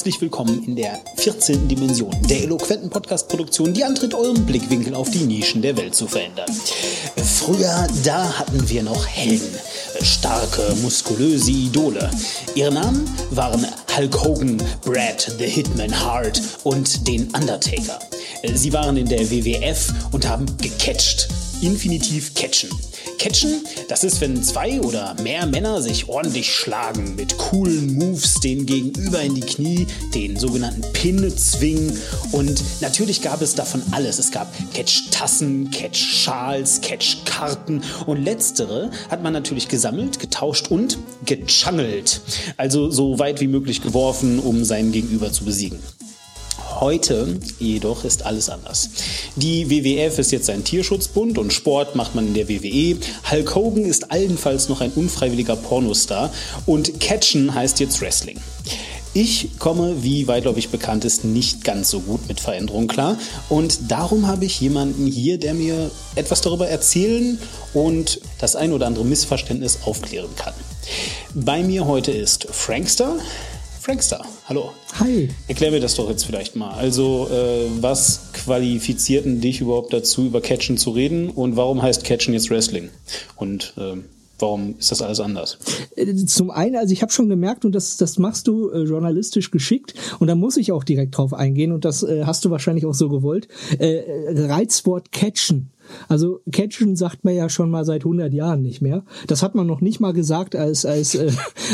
Herzlich willkommen in der 14. Dimension der eloquenten Podcast-Produktion, die antritt, euren Blickwinkel auf die Nischen der Welt zu verändern. Früher, da hatten wir noch Helden, starke, muskulöse Idole. Ihre Namen waren Hulk Hogan, Brad the Hitman Hart und den Undertaker. Sie waren in der WWF und haben gecatcht. Infinitiv catchen. Catchen, das ist, wenn zwei oder mehr Männer sich ordentlich schlagen, mit coolen Moves den Gegenüber in die Knie, den sogenannten Pin zwingen. Und natürlich gab es davon alles. Es gab Catch-Tassen, Catch-Schals, Catch-Karten. Und letztere hat man natürlich gesammelt, getauscht und gechangelt. Also so weit wie möglich geworfen, um seinen Gegenüber zu besiegen. Heute jedoch ist alles anders. Die WWF ist jetzt ein Tierschutzbund und Sport macht man in der WWE. Hulk Hogan ist allenfalls noch ein unfreiwilliger Pornostar und Catchen heißt jetzt Wrestling. Ich komme, wie weitläufig bekannt ist, nicht ganz so gut mit Veränderungen klar. Und darum habe ich jemanden hier, der mir etwas darüber erzählen und das ein oder andere Missverständnis aufklären kann. Bei mir heute ist Frankster. Frankster, hallo. Hi. Erklär mir das doch jetzt vielleicht mal. Also, äh, was qualifiziert denn dich überhaupt dazu, über Catchen zu reden und warum heißt Catchen jetzt Wrestling? Und äh, warum ist das alles anders? Äh, zum einen, also ich habe schon gemerkt, und das, das machst du äh, journalistisch geschickt, und da muss ich auch direkt drauf eingehen, und das äh, hast du wahrscheinlich auch so gewollt, äh, Reizwort Catchen. Also Catchen sagt man ja schon mal seit 100 Jahren nicht mehr. Das hat man noch nicht mal gesagt, als als äh,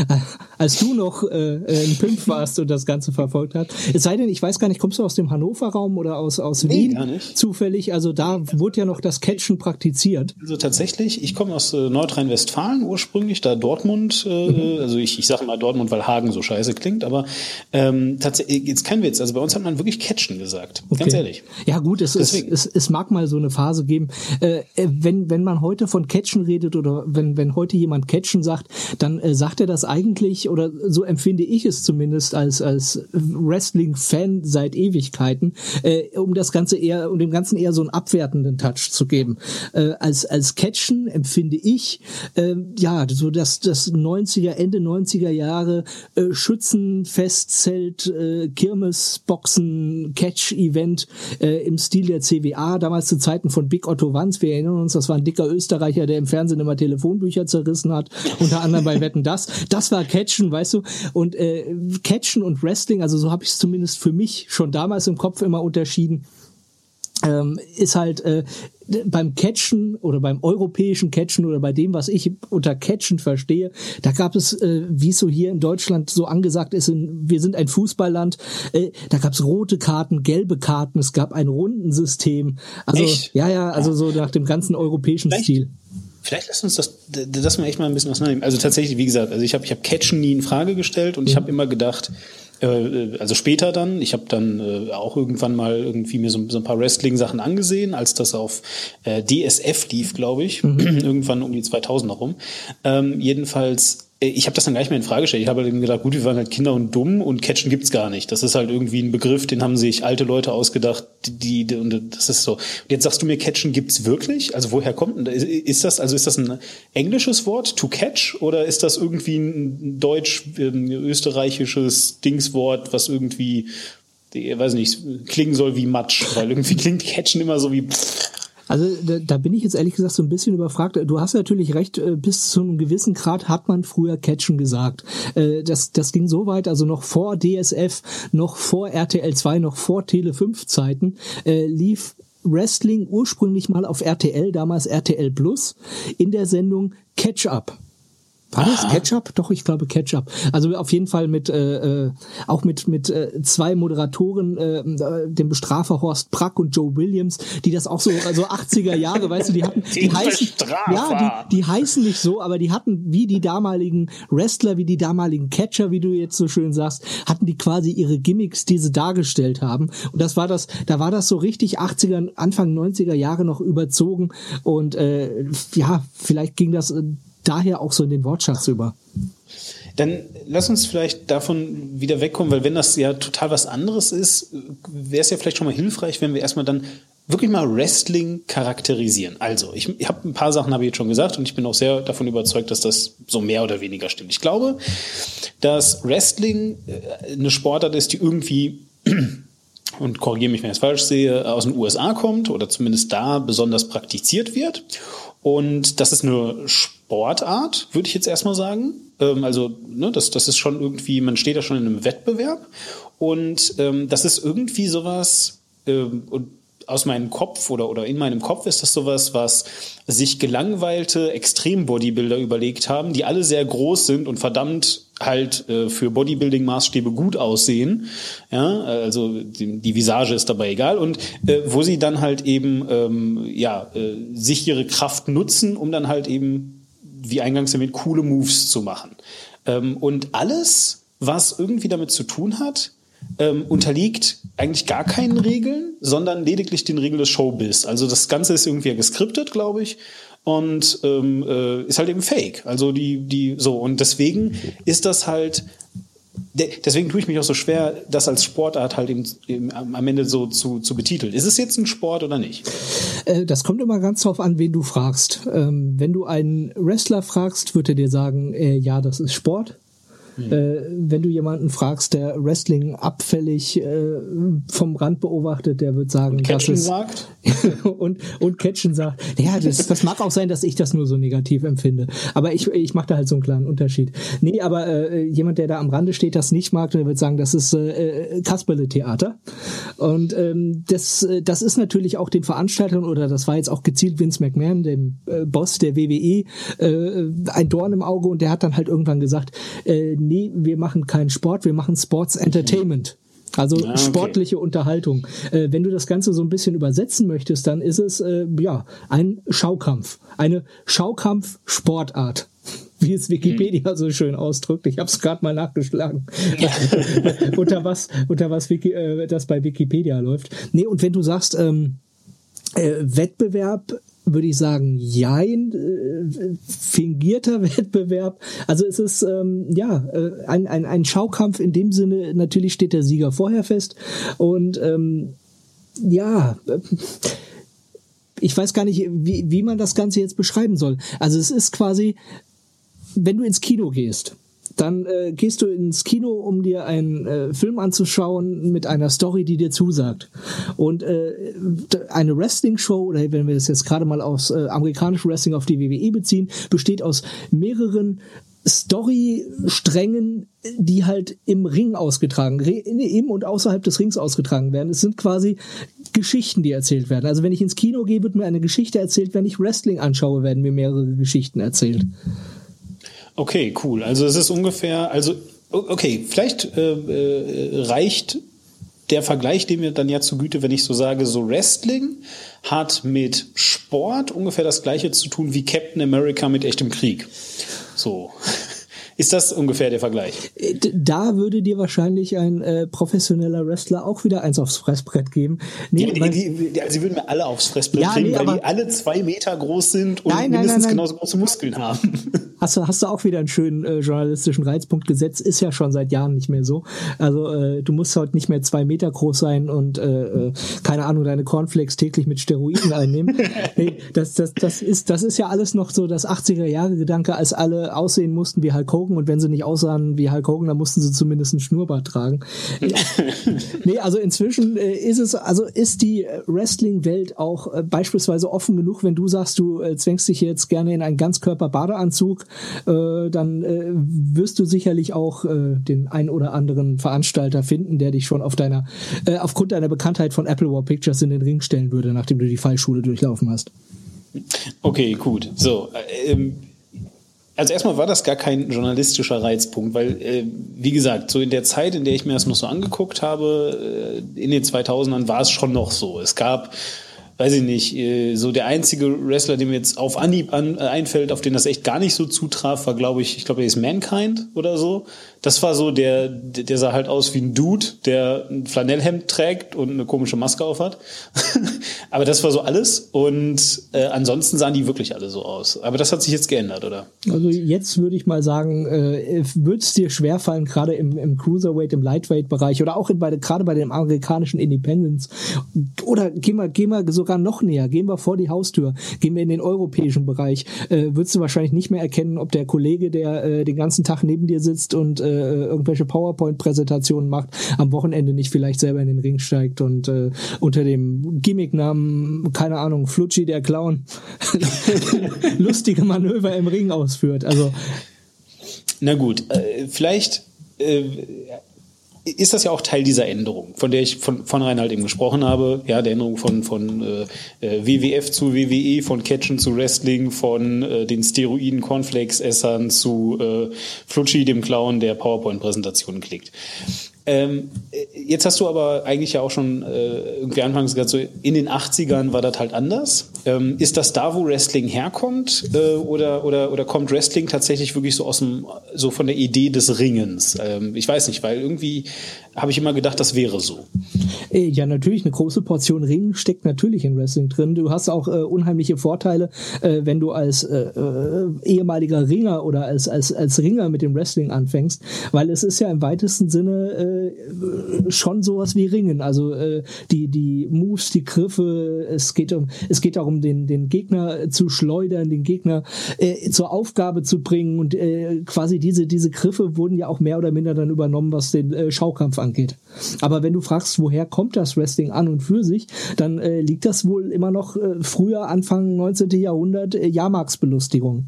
als du noch äh, ein Pimp warst und das Ganze verfolgt hast. Es sei denn, ich weiß gar nicht, kommst du aus dem Hannover Raum oder aus aus nee, Wien? Gar nicht. Zufällig, also da wurde ja noch das Catchen praktiziert. Also tatsächlich, ich komme aus äh, Nordrhein-Westfalen ursprünglich, da Dortmund. Äh, mhm. Also ich ich sage mal Dortmund, weil Hagen so scheiße klingt, aber ähm, tatsächlich jetzt kein Witz. Also bei uns hat man wirklich Catchen gesagt, okay. ganz ehrlich. Ja gut, es, es, es es mag mal so eine Phase geben äh, äh, wenn, wenn man heute von Catchen redet oder wenn, wenn heute jemand Catchen sagt, dann äh, sagt er das eigentlich, oder so empfinde ich es zumindest als, als Wrestling-Fan seit Ewigkeiten, äh, um das Ganze eher, um dem Ganzen eher so einen abwertenden Touch zu geben. Äh, als, als Catchen empfinde ich, äh, ja, so das, das 90er, Ende 90er Jahre äh, Schützenfestzelt, äh, Kirmesboxen, Catch-Event äh, im Stil der CWA, damals zu Zeiten von Big Otto Wanz, wir erinnern uns, das war ein dicker Österreicher, der im Fernsehen immer Telefonbücher zerrissen hat, unter anderem bei Wetten das. Das war Catchen, weißt du? Und äh, Catchen und Wrestling, also so habe ich es zumindest für mich schon damals im Kopf immer unterschieden. Ähm, ist halt äh, beim Catchen oder beim europäischen Catchen oder bei dem, was ich unter Catchen verstehe, da gab es, äh, wie es so hier in Deutschland so angesagt ist, in, wir sind ein Fußballland, äh, da gab es rote Karten, gelbe Karten, es gab ein Rundensystem. Also Echt? ja, ja, also so nach dem ganzen europäischen Vielleicht? Stil. Vielleicht lass uns das, das mal echt mal ein bisschen auseinandernehmen. Also tatsächlich, wie gesagt, also ich habe ich hab Catchen nie in Frage gestellt und mhm. ich habe immer gedacht, äh, also später dann, ich habe dann äh, auch irgendwann mal irgendwie mir so, so ein paar Wrestling-Sachen angesehen, als das auf äh, DSF lief, glaube ich, mhm. irgendwann um die 2000 herum. Ähm, jedenfalls ich habe das dann gar nicht mehr in Frage gestellt. Ich habe halt eben gedacht, gut, wir waren halt Kinder und dumm und Catchen gibt's gar nicht. Das ist halt irgendwie ein Begriff, den haben sich alte Leute ausgedacht, die, die und das ist so. Und jetzt sagst du mir, Catchen gibt's wirklich? Also woher kommt denn ist das also ist das ein englisches Wort to catch oder ist das irgendwie ein deutsch ähm, österreichisches Dingswort, was irgendwie ich weiß nicht, klingen soll wie Matsch, weil irgendwie klingt Catchen immer so wie pff, also da, da bin ich jetzt ehrlich gesagt so ein bisschen überfragt. Du hast natürlich recht, äh, bis zu einem gewissen Grad hat man früher Catchen gesagt. Äh, das, das ging so weit, also noch vor DSF, noch vor RTL 2, noch vor Tele 5 Zeiten äh, lief Wrestling ursprünglich mal auf RTL, damals RTL Plus, in der Sendung Catch Up. War das Ketchup? Doch, ich glaube Ketchup. Also auf jeden Fall mit äh, äh, auch mit mit äh, zwei Moderatoren, äh, äh dem Bestrafer Horst Prack und Joe Williams, die das auch so also 80er Jahre, weißt du, die hatten die, die heißen Bestrafer. ja, die, die heißen nicht so, aber die hatten wie die damaligen Wrestler, wie die damaligen Catcher, wie du jetzt so schön sagst, hatten die quasi ihre Gimmicks, die sie dargestellt haben und das war das, da war das so richtig 80er Anfang 90er Jahre noch überzogen und äh, ja, vielleicht ging das äh, daher auch so in den Wortschatz über. Dann lass uns vielleicht davon wieder wegkommen, weil wenn das ja total was anderes ist, wäre es ja vielleicht schon mal hilfreich, wenn wir erstmal dann wirklich mal Wrestling charakterisieren. Also, ich, ich habe ein paar Sachen habe ich jetzt schon gesagt und ich bin auch sehr davon überzeugt, dass das so mehr oder weniger stimmt. Ich glaube, dass Wrestling äh, eine Sportart ist, die irgendwie und korrigiere mich, wenn ich es falsch sehe, aus den USA kommt oder zumindest da besonders praktiziert wird. Und das ist eine Sportart, würde ich jetzt erstmal sagen. Ähm, also, ne, das, das ist schon irgendwie, man steht da schon in einem Wettbewerb. Und ähm, das ist irgendwie sowas, ähm, und aus meinem Kopf oder, oder in meinem Kopf ist das sowas, was sich gelangweilte Extrem-Bodybuilder überlegt haben, die alle sehr groß sind und verdammt halt äh, für Bodybuilding-Maßstäbe gut aussehen. Ja, also die, die Visage ist dabei egal. Und äh, wo sie dann halt eben ähm, ja, äh, sich ihre Kraft nutzen, um dann halt eben, wie eingangs damit, coole Moves zu machen. Ähm, und alles, was irgendwie damit zu tun hat, ähm, unterliegt eigentlich gar keinen Regeln, sondern lediglich den Regeln des Showbiz. Also das Ganze ist irgendwie geskriptet, glaube ich, und ähm, äh, ist halt eben Fake. Also die die so und deswegen ist das halt deswegen tue ich mich auch so schwer, das als Sportart halt eben, eben am Ende so zu, zu betiteln. Ist es jetzt ein Sport oder nicht? Äh, das kommt immer ganz drauf an, wen du fragst. Ähm, wenn du einen Wrestler fragst, wird er dir sagen, äh, ja, das ist Sport. Mhm. Äh, wenn du jemanden fragst, der Wrestling abfällig äh, vom Rand beobachtet, der wird sagen, und Catchen sagt und und Catchen sagt, ja, das, das mag auch sein, dass ich das nur so negativ empfinde, aber ich ich mache da halt so einen kleinen Unterschied. Nee, aber äh, jemand, der da am Rande steht, das nicht mag, der wird sagen, das ist äh, Kasperle-Theater und ähm, das das ist natürlich auch den Veranstaltern oder das war jetzt auch gezielt Vince McMahon, dem äh, Boss der WWE, äh, ein Dorn im Auge und der hat dann halt irgendwann gesagt, äh, nee, wir machen keinen Sport, wir machen Sports Entertainment. Also ah, okay. sportliche Unterhaltung. Äh, wenn du das Ganze so ein bisschen übersetzen möchtest, dann ist es äh, ja ein Schaukampf, eine Schaukampf-Sportart wie es Wikipedia so schön ausdrückt. Ich habe es gerade mal nachgeschlagen, unter was, unter was Wiki, äh, das bei Wikipedia läuft. Nee, und wenn du sagst, ähm, äh, Wettbewerb würde ich sagen, jein, äh, fingierter Wettbewerb. Also es ist ähm, ja äh, ein, ein, ein Schaukampf in dem Sinne, natürlich steht der Sieger vorher fest. Und ähm, ja, äh, ich weiß gar nicht, wie, wie man das Ganze jetzt beschreiben soll. Also es ist quasi, wenn du ins Kino gehst, dann äh, gehst du ins Kino, um dir einen äh, Film anzuschauen mit einer Story, die dir zusagt. Und äh, eine Wrestling-Show, oder wenn wir das jetzt gerade mal aus äh, amerikanischem Wrestling auf die WWE beziehen, besteht aus mehreren Story-Strängen, die halt im Ring ausgetragen, im und außerhalb des Rings ausgetragen werden. Es sind quasi Geschichten, die erzählt werden. Also wenn ich ins Kino gehe, wird mir eine Geschichte erzählt. Wenn ich Wrestling anschaue, werden mir mehrere Geschichten erzählt. Okay, cool. Also es ist ungefähr, also okay, vielleicht äh, äh, reicht der Vergleich, dem mir dann ja zu Güte, wenn ich so sage, so Wrestling hat mit Sport ungefähr das gleiche zu tun wie Captain America mit echtem Krieg. So. Ist das ungefähr der Vergleich? Äh, da würde dir wahrscheinlich ein äh, professioneller Wrestler auch wieder eins aufs Fressbrett geben. Nee, die, die, die, also sie würden mir alle aufs Fressbrett ja, kriegen, nee, weil die alle zwei Meter groß sind und nein, mindestens nein, nein, genauso große Muskeln haben. Hast du, hast du auch wieder einen schönen äh, journalistischen Reizpunkt gesetzt? Ist ja schon seit Jahren nicht mehr so. Also äh, du musst heute nicht mehr zwei Meter groß sein und äh, äh keine Ahnung deine Cornflakes täglich mit Steroiden einnehmen. nee, das, das, das ist das ist ja alles noch so das 80er Jahre Gedanke, als alle aussehen mussten wie Hulk Hogan Hogan und wenn sie nicht aussahen wie Hulk Hogan, dann mussten sie zumindest einen Schnurrbart tragen. nee, also inzwischen äh, ist es, also ist die Wrestling-Welt auch äh, beispielsweise offen genug, wenn du sagst, du äh, zwängst dich jetzt gerne in einen Ganzkörper-Badeanzug, äh, dann äh, wirst du sicherlich auch äh, den ein oder anderen Veranstalter finden, der dich schon auf deiner, äh, aufgrund deiner Bekanntheit von Apple War Pictures in den Ring stellen würde, nachdem du die Fallschule durchlaufen hast. Okay, gut. So, äh, ähm, also erstmal war das gar kein journalistischer Reizpunkt, weil, äh, wie gesagt, so in der Zeit, in der ich mir das noch so angeguckt habe, äh, in den 2000ern war es schon noch so. Es gab weiß ich nicht, äh, so der einzige Wrestler, dem jetzt auf Anhieb an, äh, einfällt, auf den das echt gar nicht so zutraf, war, glaube ich, ich glaube, er ist Mankind oder so. Das war so, der, der sah halt aus wie ein Dude, der ein Flanellhemd trägt und eine komische Maske aufhat. Aber das war so alles. Und äh, ansonsten sahen die wirklich alle so aus. Aber das hat sich jetzt geändert, oder? Also jetzt würde ich mal sagen, äh, würde es dir schwerfallen, gerade im, im Cruiserweight, im Lightweight-Bereich oder auch in, bei, gerade bei dem amerikanischen Independence. Oder gehen wir, gehen wir sogar noch näher, gehen wir vor die Haustür, gehen wir in den europäischen Bereich, äh, würdest du wahrscheinlich nicht mehr erkennen, ob der Kollege, der äh, den ganzen Tag neben dir sitzt und äh, irgendwelche PowerPoint-Präsentationen macht, am Wochenende nicht vielleicht selber in den Ring steigt und äh, unter dem Gimmicknamen, keine Ahnung, Flutschi der Clown, lustige Manöver im Ring ausführt. Also na gut, äh, vielleicht äh, ist das ja auch Teil dieser Änderung, von der ich von vornherein halt eben gesprochen habe. Ja, der Änderung von, von äh, äh WWF zu WWE, von Catchen zu Wrestling, von äh, den Steroiden Cornflakes-Essern zu äh, Flutschi, dem Clown, der PowerPoint-Präsentationen klickt. Ähm, jetzt hast du aber eigentlich ja auch schon äh, irgendwie anfangs gesagt, so in den 80ern war das halt anders. Ähm, ist das da, wo Wrestling herkommt? Äh, oder, oder, oder kommt Wrestling tatsächlich wirklich so aus dem, so von der Idee des Ringens? Ähm, ich weiß nicht, weil irgendwie habe ich immer gedacht, das wäre so. Äh, ja, natürlich, eine große Portion Ring steckt natürlich in Wrestling drin. Du hast auch äh, unheimliche Vorteile, äh, wenn du als äh, ehemaliger Ringer oder als, als, als Ringer mit dem Wrestling anfängst, weil es ist ja im weitesten Sinne äh, schon sowas wie Ringen. Also äh, die, die Moves, die Griffe, es geht um, es geht darum, den, den Gegner zu schleudern, den Gegner äh, zur Aufgabe zu bringen und äh, quasi diese, diese Griffe wurden ja auch mehr oder minder dann übernommen, was den äh, Schaukampf angeht. Aber wenn du fragst, woher kommt das Wrestling an und für sich, dann äh, liegt das wohl immer noch äh, früher, Anfang 19. Jahrhundert, äh, Jahrmarksbelustigung.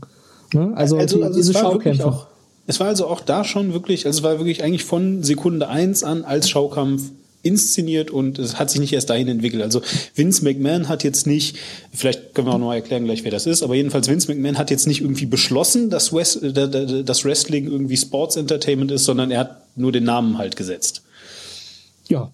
Ne? Also, also, die, also diese Schaukämpfe. Es war also auch da schon wirklich, also es war wirklich eigentlich von Sekunde eins an als Schaukampf inszeniert und es hat sich nicht erst dahin entwickelt. Also Vince McMahon hat jetzt nicht, vielleicht können wir auch noch erklären gleich, wer das ist, aber jedenfalls Vince McMahon hat jetzt nicht irgendwie beschlossen, dass, West, dass Wrestling irgendwie Sports Entertainment ist, sondern er hat nur den Namen halt gesetzt. Ja,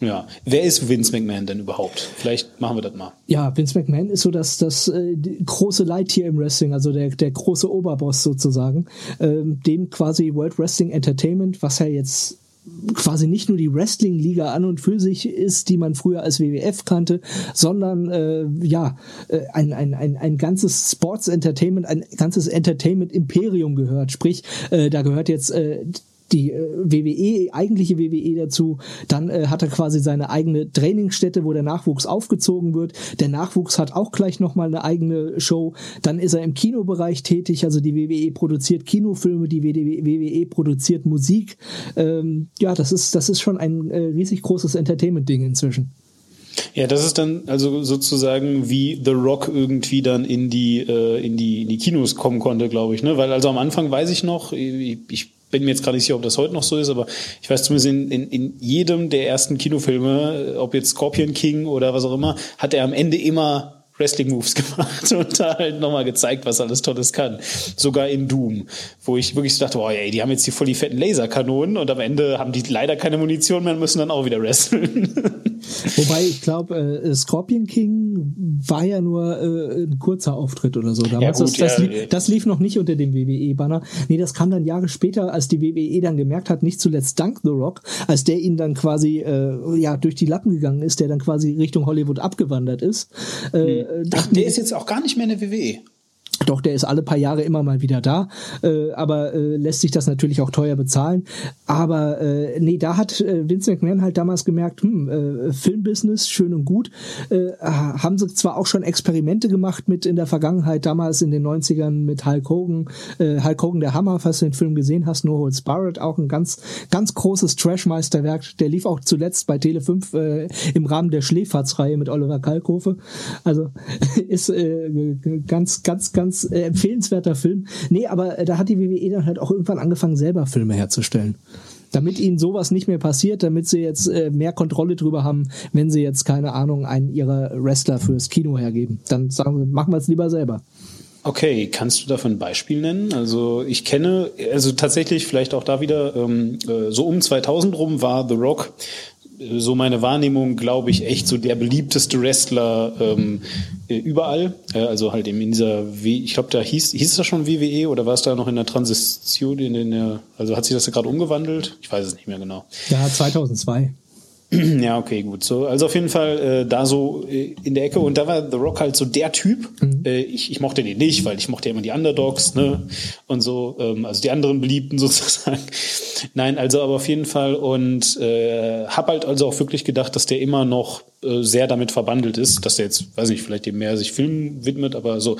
ja, wer ist Vince McMahon denn überhaupt? Vielleicht machen wir das mal. Ja, Vince McMahon ist so das, das äh, große Leittier im Wrestling, also der, der große Oberboss sozusagen, ähm, dem quasi World Wrestling Entertainment, was ja jetzt quasi nicht nur die Wrestling-Liga an und für sich ist, die man früher als WWF kannte, sondern äh, ja äh, ein, ein, ein, ein ganzes Sports-Entertainment, ein ganzes Entertainment-Imperium gehört. Sprich, äh, da gehört jetzt äh, die äh, WWE, eigentliche WWE dazu. Dann äh, hat er quasi seine eigene Trainingsstätte, wo der Nachwuchs aufgezogen wird. Der Nachwuchs hat auch gleich nochmal eine eigene Show. Dann ist er im Kinobereich tätig. Also die WWE produziert Kinofilme, die WWE produziert Musik. Ähm, ja, das ist, das ist schon ein äh, riesig großes Entertainment-Ding inzwischen. Ja, das ist dann also sozusagen wie The Rock irgendwie dann in die äh, in die in die Kinos kommen konnte, glaube ich, ne? Weil also am Anfang weiß ich noch, ich, ich bin mir jetzt gerade nicht sicher, ob das heute noch so ist, aber ich weiß zumindest in, in, in jedem der ersten Kinofilme, ob jetzt Scorpion King oder was auch immer, hat er am Ende immer Wrestling-Moves gemacht und da halt nochmal gezeigt, was alles Tolles kann. Sogar in Doom, wo ich wirklich so dachte, oh ey, die haben jetzt hier voll die fetten Laserkanonen und am Ende haben die leider keine Munition mehr und müssen dann auch wieder wresteln. Wobei, ich glaube, äh, Scorpion King war ja nur äh, ein kurzer Auftritt oder so. Damals. Ja, gut, das, das, ja, lief, das, lief, noch nicht unter dem WWE-Banner. Nee, das kam dann Jahre später, als die WWE dann gemerkt hat, nicht zuletzt dank The Rock, als der ihn dann quasi äh, ja durch die Lappen gegangen ist, der dann quasi Richtung Hollywood abgewandert ist. Äh, hm. Ach, der ist jetzt auch gar nicht mehr in der WWE. Doch, der ist alle paar Jahre immer mal wieder da, äh, aber äh, lässt sich das natürlich auch teuer bezahlen. Aber äh, nee, da hat äh, Vince McMahon halt damals gemerkt, hm, äh, Filmbusiness, schön und gut. Äh, haben sie zwar auch schon Experimente gemacht mit in der Vergangenheit, damals in den 90ern mit Hulk Hogan, äh, Hulk Hogan der Hammer, falls du den Film gesehen hast, No Holds Barrett, auch ein ganz, ganz großes Trashmeisterwerk. Der lief auch zuletzt bei Tele 5 äh, im Rahmen der Schläferzreihe mit Oliver Kalkofe. Also ist äh, ganz, ganz, ganz ganz äh, empfehlenswerter Film. Nee, aber äh, da hat die WWE dann halt auch irgendwann angefangen, selber Filme herzustellen. Damit ihnen sowas nicht mehr passiert, damit sie jetzt äh, mehr Kontrolle drüber haben, wenn sie jetzt, keine Ahnung, einen ihrer Wrestler fürs Kino hergeben. Dann sagen sie, machen wir es lieber selber. Okay, kannst du dafür ein Beispiel nennen? Also ich kenne, also tatsächlich vielleicht auch da wieder, ähm, äh, so um 2000 rum war The Rock so meine Wahrnehmung, glaube ich, echt so der beliebteste Wrestler ähm, äh, überall. Äh, also halt eben in dieser, w ich glaube, da hieß, hieß das schon WWE oder war es da noch in der Transition, in der, also hat sich das gerade umgewandelt? Ich weiß es nicht mehr genau. Ja, 2002. Ja, okay, gut. So, also auf jeden Fall äh, da so äh, in der Ecke und da war The Rock halt so der Typ. Mhm. Äh, ich, ich mochte den nicht, weil ich mochte ja immer die Underdogs, ne? Und so, ähm, also die anderen Beliebten sozusagen. Nein, also aber auf jeden Fall und äh, hab halt also auch wirklich gedacht, dass der immer noch äh, sehr damit verbandelt ist, dass der jetzt, weiß nicht, vielleicht dem mehr sich Film widmet, aber so,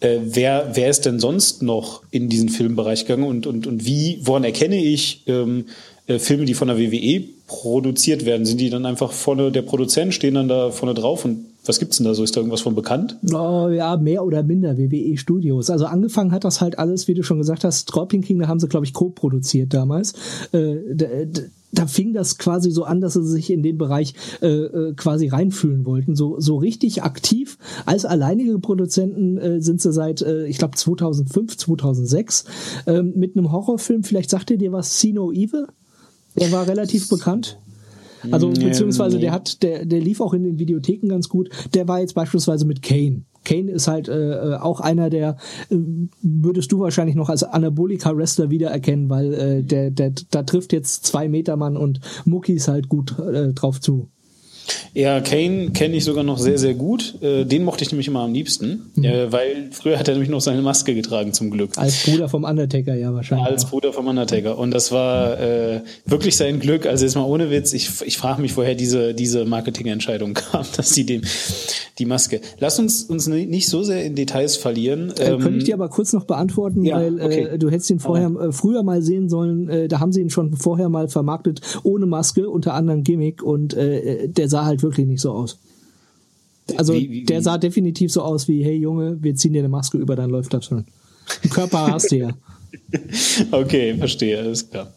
äh, wer, wer ist denn sonst noch in diesen Filmbereich gegangen und, und, und wie, woran erkenne ich ähm, äh, Filme, die von der WWE produziert werden? Sind die dann einfach vorne, der Produzent stehen dann da vorne drauf und was gibt's denn da so? Ist da irgendwas von bekannt? Oh, ja, mehr oder minder WWE Studios. Also angefangen hat das halt alles, wie du schon gesagt hast, Scorpion King, da haben sie, glaube ich, co-produziert damals. Äh, da fing das quasi so an, dass sie sich in den Bereich äh, äh, quasi reinfühlen wollten. So, so richtig aktiv als alleinige Produzenten äh, sind sie seit, äh, ich glaube, 2005, 2006 äh, mit einem Horrorfilm. Vielleicht sagt ihr dir was, Sino Evil? Der war relativ bekannt. Also beziehungsweise der hat, der, der lief auch in den Videotheken ganz gut. Der war jetzt beispielsweise mit Kane. Kane ist halt äh, äh, auch einer, der äh, würdest du wahrscheinlich noch als Anabolika-Wrestler wiedererkennen, weil äh, der, der, da trifft jetzt zwei Meter Mann und Mucki ist halt gut äh, drauf zu. Ja, Kane kenne ich sogar noch sehr, sehr gut. Äh, den mochte ich nämlich immer am liebsten, mhm. Äh, weil früher hat er nämlich noch seine Maske getragen, zum Glück. Als Bruder vom Undertaker, ja, wahrscheinlich. Als auch. Bruder vom Undertaker. Und das war äh, wirklich sein Glück. Also jetzt mal ohne Witz, ich, ich frage mich, woher diese, diese Marketingentscheidung kam, dass sie dem die Maske. Lass uns uns nicht so sehr in Details verlieren. Äh, ähm, könnte ich dir aber kurz noch beantworten, ja, weil okay. äh, du hättest ihn vorher äh, früher mal sehen sollen. Äh, da haben sie ihn schon vorher mal vermarktet ohne Maske, unter anderem Gimmick und äh, der sah halt wirklich nicht so aus. Also wie, wie, der sah definitiv so aus wie, hey Junge, wir ziehen dir eine Maske über, dann läuft das schon. Körper hast du ja. okay, verstehe, alles klar.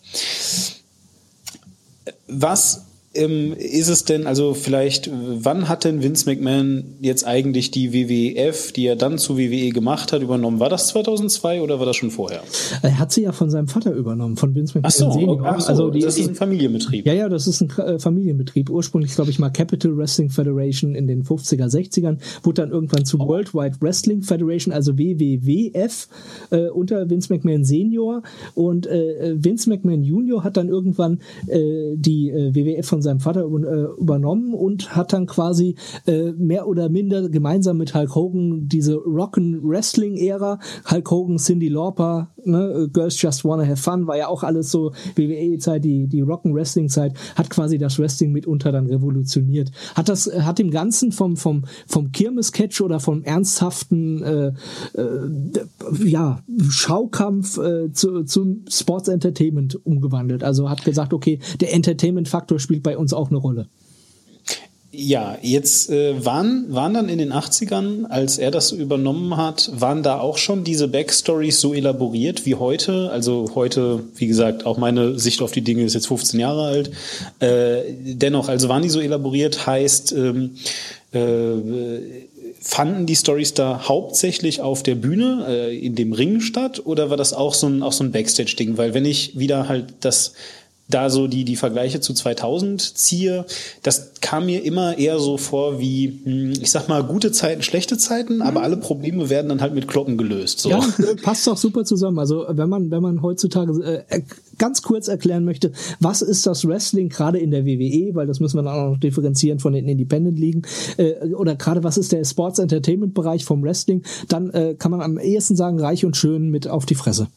Was ähm, ist es denn, also vielleicht, wann hat denn Vince McMahon jetzt eigentlich die WWF, die er dann zu WWE gemacht hat, übernommen? War das 2002 oder war das schon vorher? Er hat sie ja von seinem Vater übernommen, von Vince McMahon ach so, Senior. Ach so, also die, das ist ein Familienbetrieb. Ja, ja, das ist ein äh, Familienbetrieb. Ursprünglich, glaube ich, mal Capital Wrestling Federation in den 50er, 60ern, wurde dann irgendwann zu oh. Worldwide Wrestling Federation, also WWWF, äh, unter Vince McMahon Senior. Und äh, Vince McMahon Junior hat dann irgendwann äh, die äh, WWF von seinem Vater äh, übernommen und hat dann quasi äh, mehr oder minder gemeinsam mit Hulk Hogan diese Rock'n Wrestling Ära, Hulk Hogan, Cindy Lauper, ne, Girls Just Wanna Have Fun, war ja auch alles so WWE-Zeit, die, die Rock'n Wrestling Zeit, hat quasi das Wrestling mitunter dann revolutioniert. Hat das, hat dem Ganzen vom, vom, vom Kirmes-Catch oder vom ernsthaften, äh, äh, ja, Schaukampf äh, zu, zum Sports Entertainment umgewandelt. Also hat gesagt, okay, der Entertainment-Faktor spielt bei uns auch eine Rolle. Ja, jetzt äh, waren, waren dann in den 80ern, als er das übernommen hat, waren da auch schon diese Backstories so elaboriert wie heute. Also heute, wie gesagt, auch meine Sicht auf die Dinge ist jetzt 15 Jahre alt. Äh, dennoch, also waren die so elaboriert, heißt, ähm, äh, fanden die Stories da hauptsächlich auf der Bühne, äh, in dem Ring statt, oder war das auch so ein, auch so ein Backstage-Ding? Weil wenn ich wieder halt das da so die, die Vergleiche zu 2000 ziehe, das kam mir immer eher so vor wie, hm, ich sag mal, gute Zeiten, schlechte Zeiten, mhm. aber alle Probleme werden dann halt mit Glocken gelöst. So. Ja, passt auch super zusammen. Also wenn man, wenn man heutzutage äh, ganz kurz erklären möchte, was ist das Wrestling gerade in der WWE, weil das müssen wir dann auch noch differenzieren von den Independent Ligen, äh, oder gerade was ist der Sports Entertainment Bereich vom Wrestling, dann äh, kann man am ehesten sagen, reich und schön mit auf die Fresse.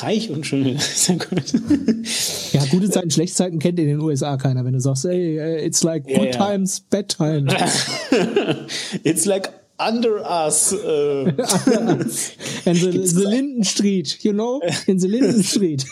Reich und schön. Gut. Ja, gute Zeiten, schlechte Zeiten kennt in den USA keiner, wenn du sagst, hey, uh, it's like good yeah, times, bad times. it's like under us. Uh. under us. And the, the Linden Street, you know? In the Linden Street.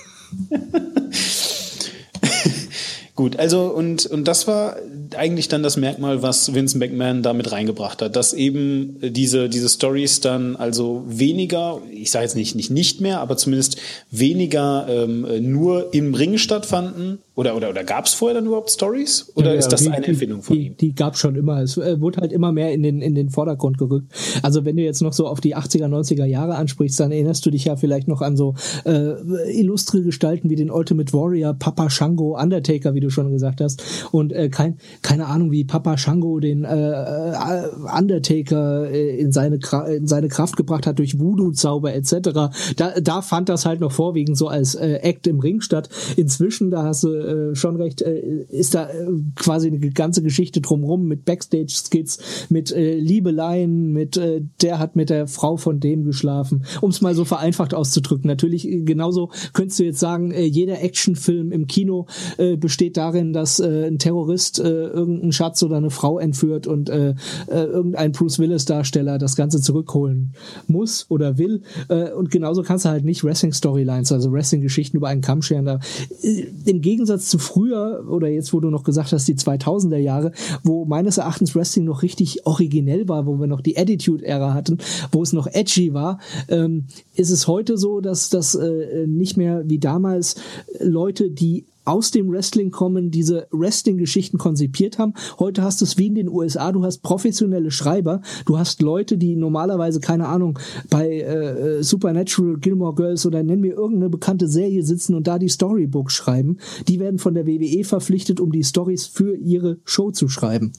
Gut, also und, und das war eigentlich dann das Merkmal, was Vince McMahon damit reingebracht hat, dass eben diese, diese Stories dann also weniger, ich sage jetzt nicht, nicht nicht mehr, aber zumindest weniger ähm, nur im Ring stattfanden, oder, oder, oder gab es vorher dann überhaupt Stories? Oder ja, ist das die, eine Erfindung von die, ihm? Die gab es schon immer. Es äh, wurde halt immer mehr in den, in den Vordergrund gerückt. Also wenn du jetzt noch so auf die 80er, 90er Jahre ansprichst, dann erinnerst du dich ja vielleicht noch an so äh, illustre Gestalten wie den Ultimate Warrior, Papa Shango, Undertaker, wie du schon gesagt hast. Und äh, kein, keine Ahnung, wie Papa Shango den äh, äh Undertaker äh, in, seine, in seine Kraft gebracht hat durch Voodoo-Zauber etc. Da, da fand das halt noch vorwiegend so als äh, Act im Ring statt. Inzwischen, da hast du äh, schon recht, äh, ist da äh, quasi eine ganze Geschichte drumrum mit Backstage-Skits, mit äh, Liebeleien, mit äh, der hat mit der Frau von dem geschlafen, um es mal so vereinfacht auszudrücken. Natürlich, äh, genauso könntest du jetzt sagen, äh, jeder Actionfilm im Kino äh, besteht darin, dass äh, ein Terrorist äh, irgendeinen Schatz oder eine Frau entführt und äh, äh, irgendein Bruce Willis-Darsteller das Ganze zurückholen muss oder will. Äh, und genauso kannst du halt nicht Wrestling-Storylines, also Wrestling-Geschichten über einen Kamm scheren. Da, äh, Im Gegensatz zu früher oder jetzt, wo du noch gesagt hast, die 2000er Jahre, wo meines Erachtens Wrestling noch richtig originell war, wo wir noch die Attitude-Ära hatten, wo es noch edgy war, ähm, ist es heute so, dass das äh, nicht mehr wie damals Leute, die aus dem Wrestling kommen, diese Wrestling-Geschichten konzipiert haben. Heute hast du es wie in den USA, du hast professionelle Schreiber, du hast Leute, die normalerweise, keine Ahnung, bei äh, Supernatural, Gilmore Girls oder nenn mir irgendeine bekannte Serie sitzen und da die Storybooks schreiben. Die werden von der WWE verpflichtet, um die Stories für ihre Show zu schreiben.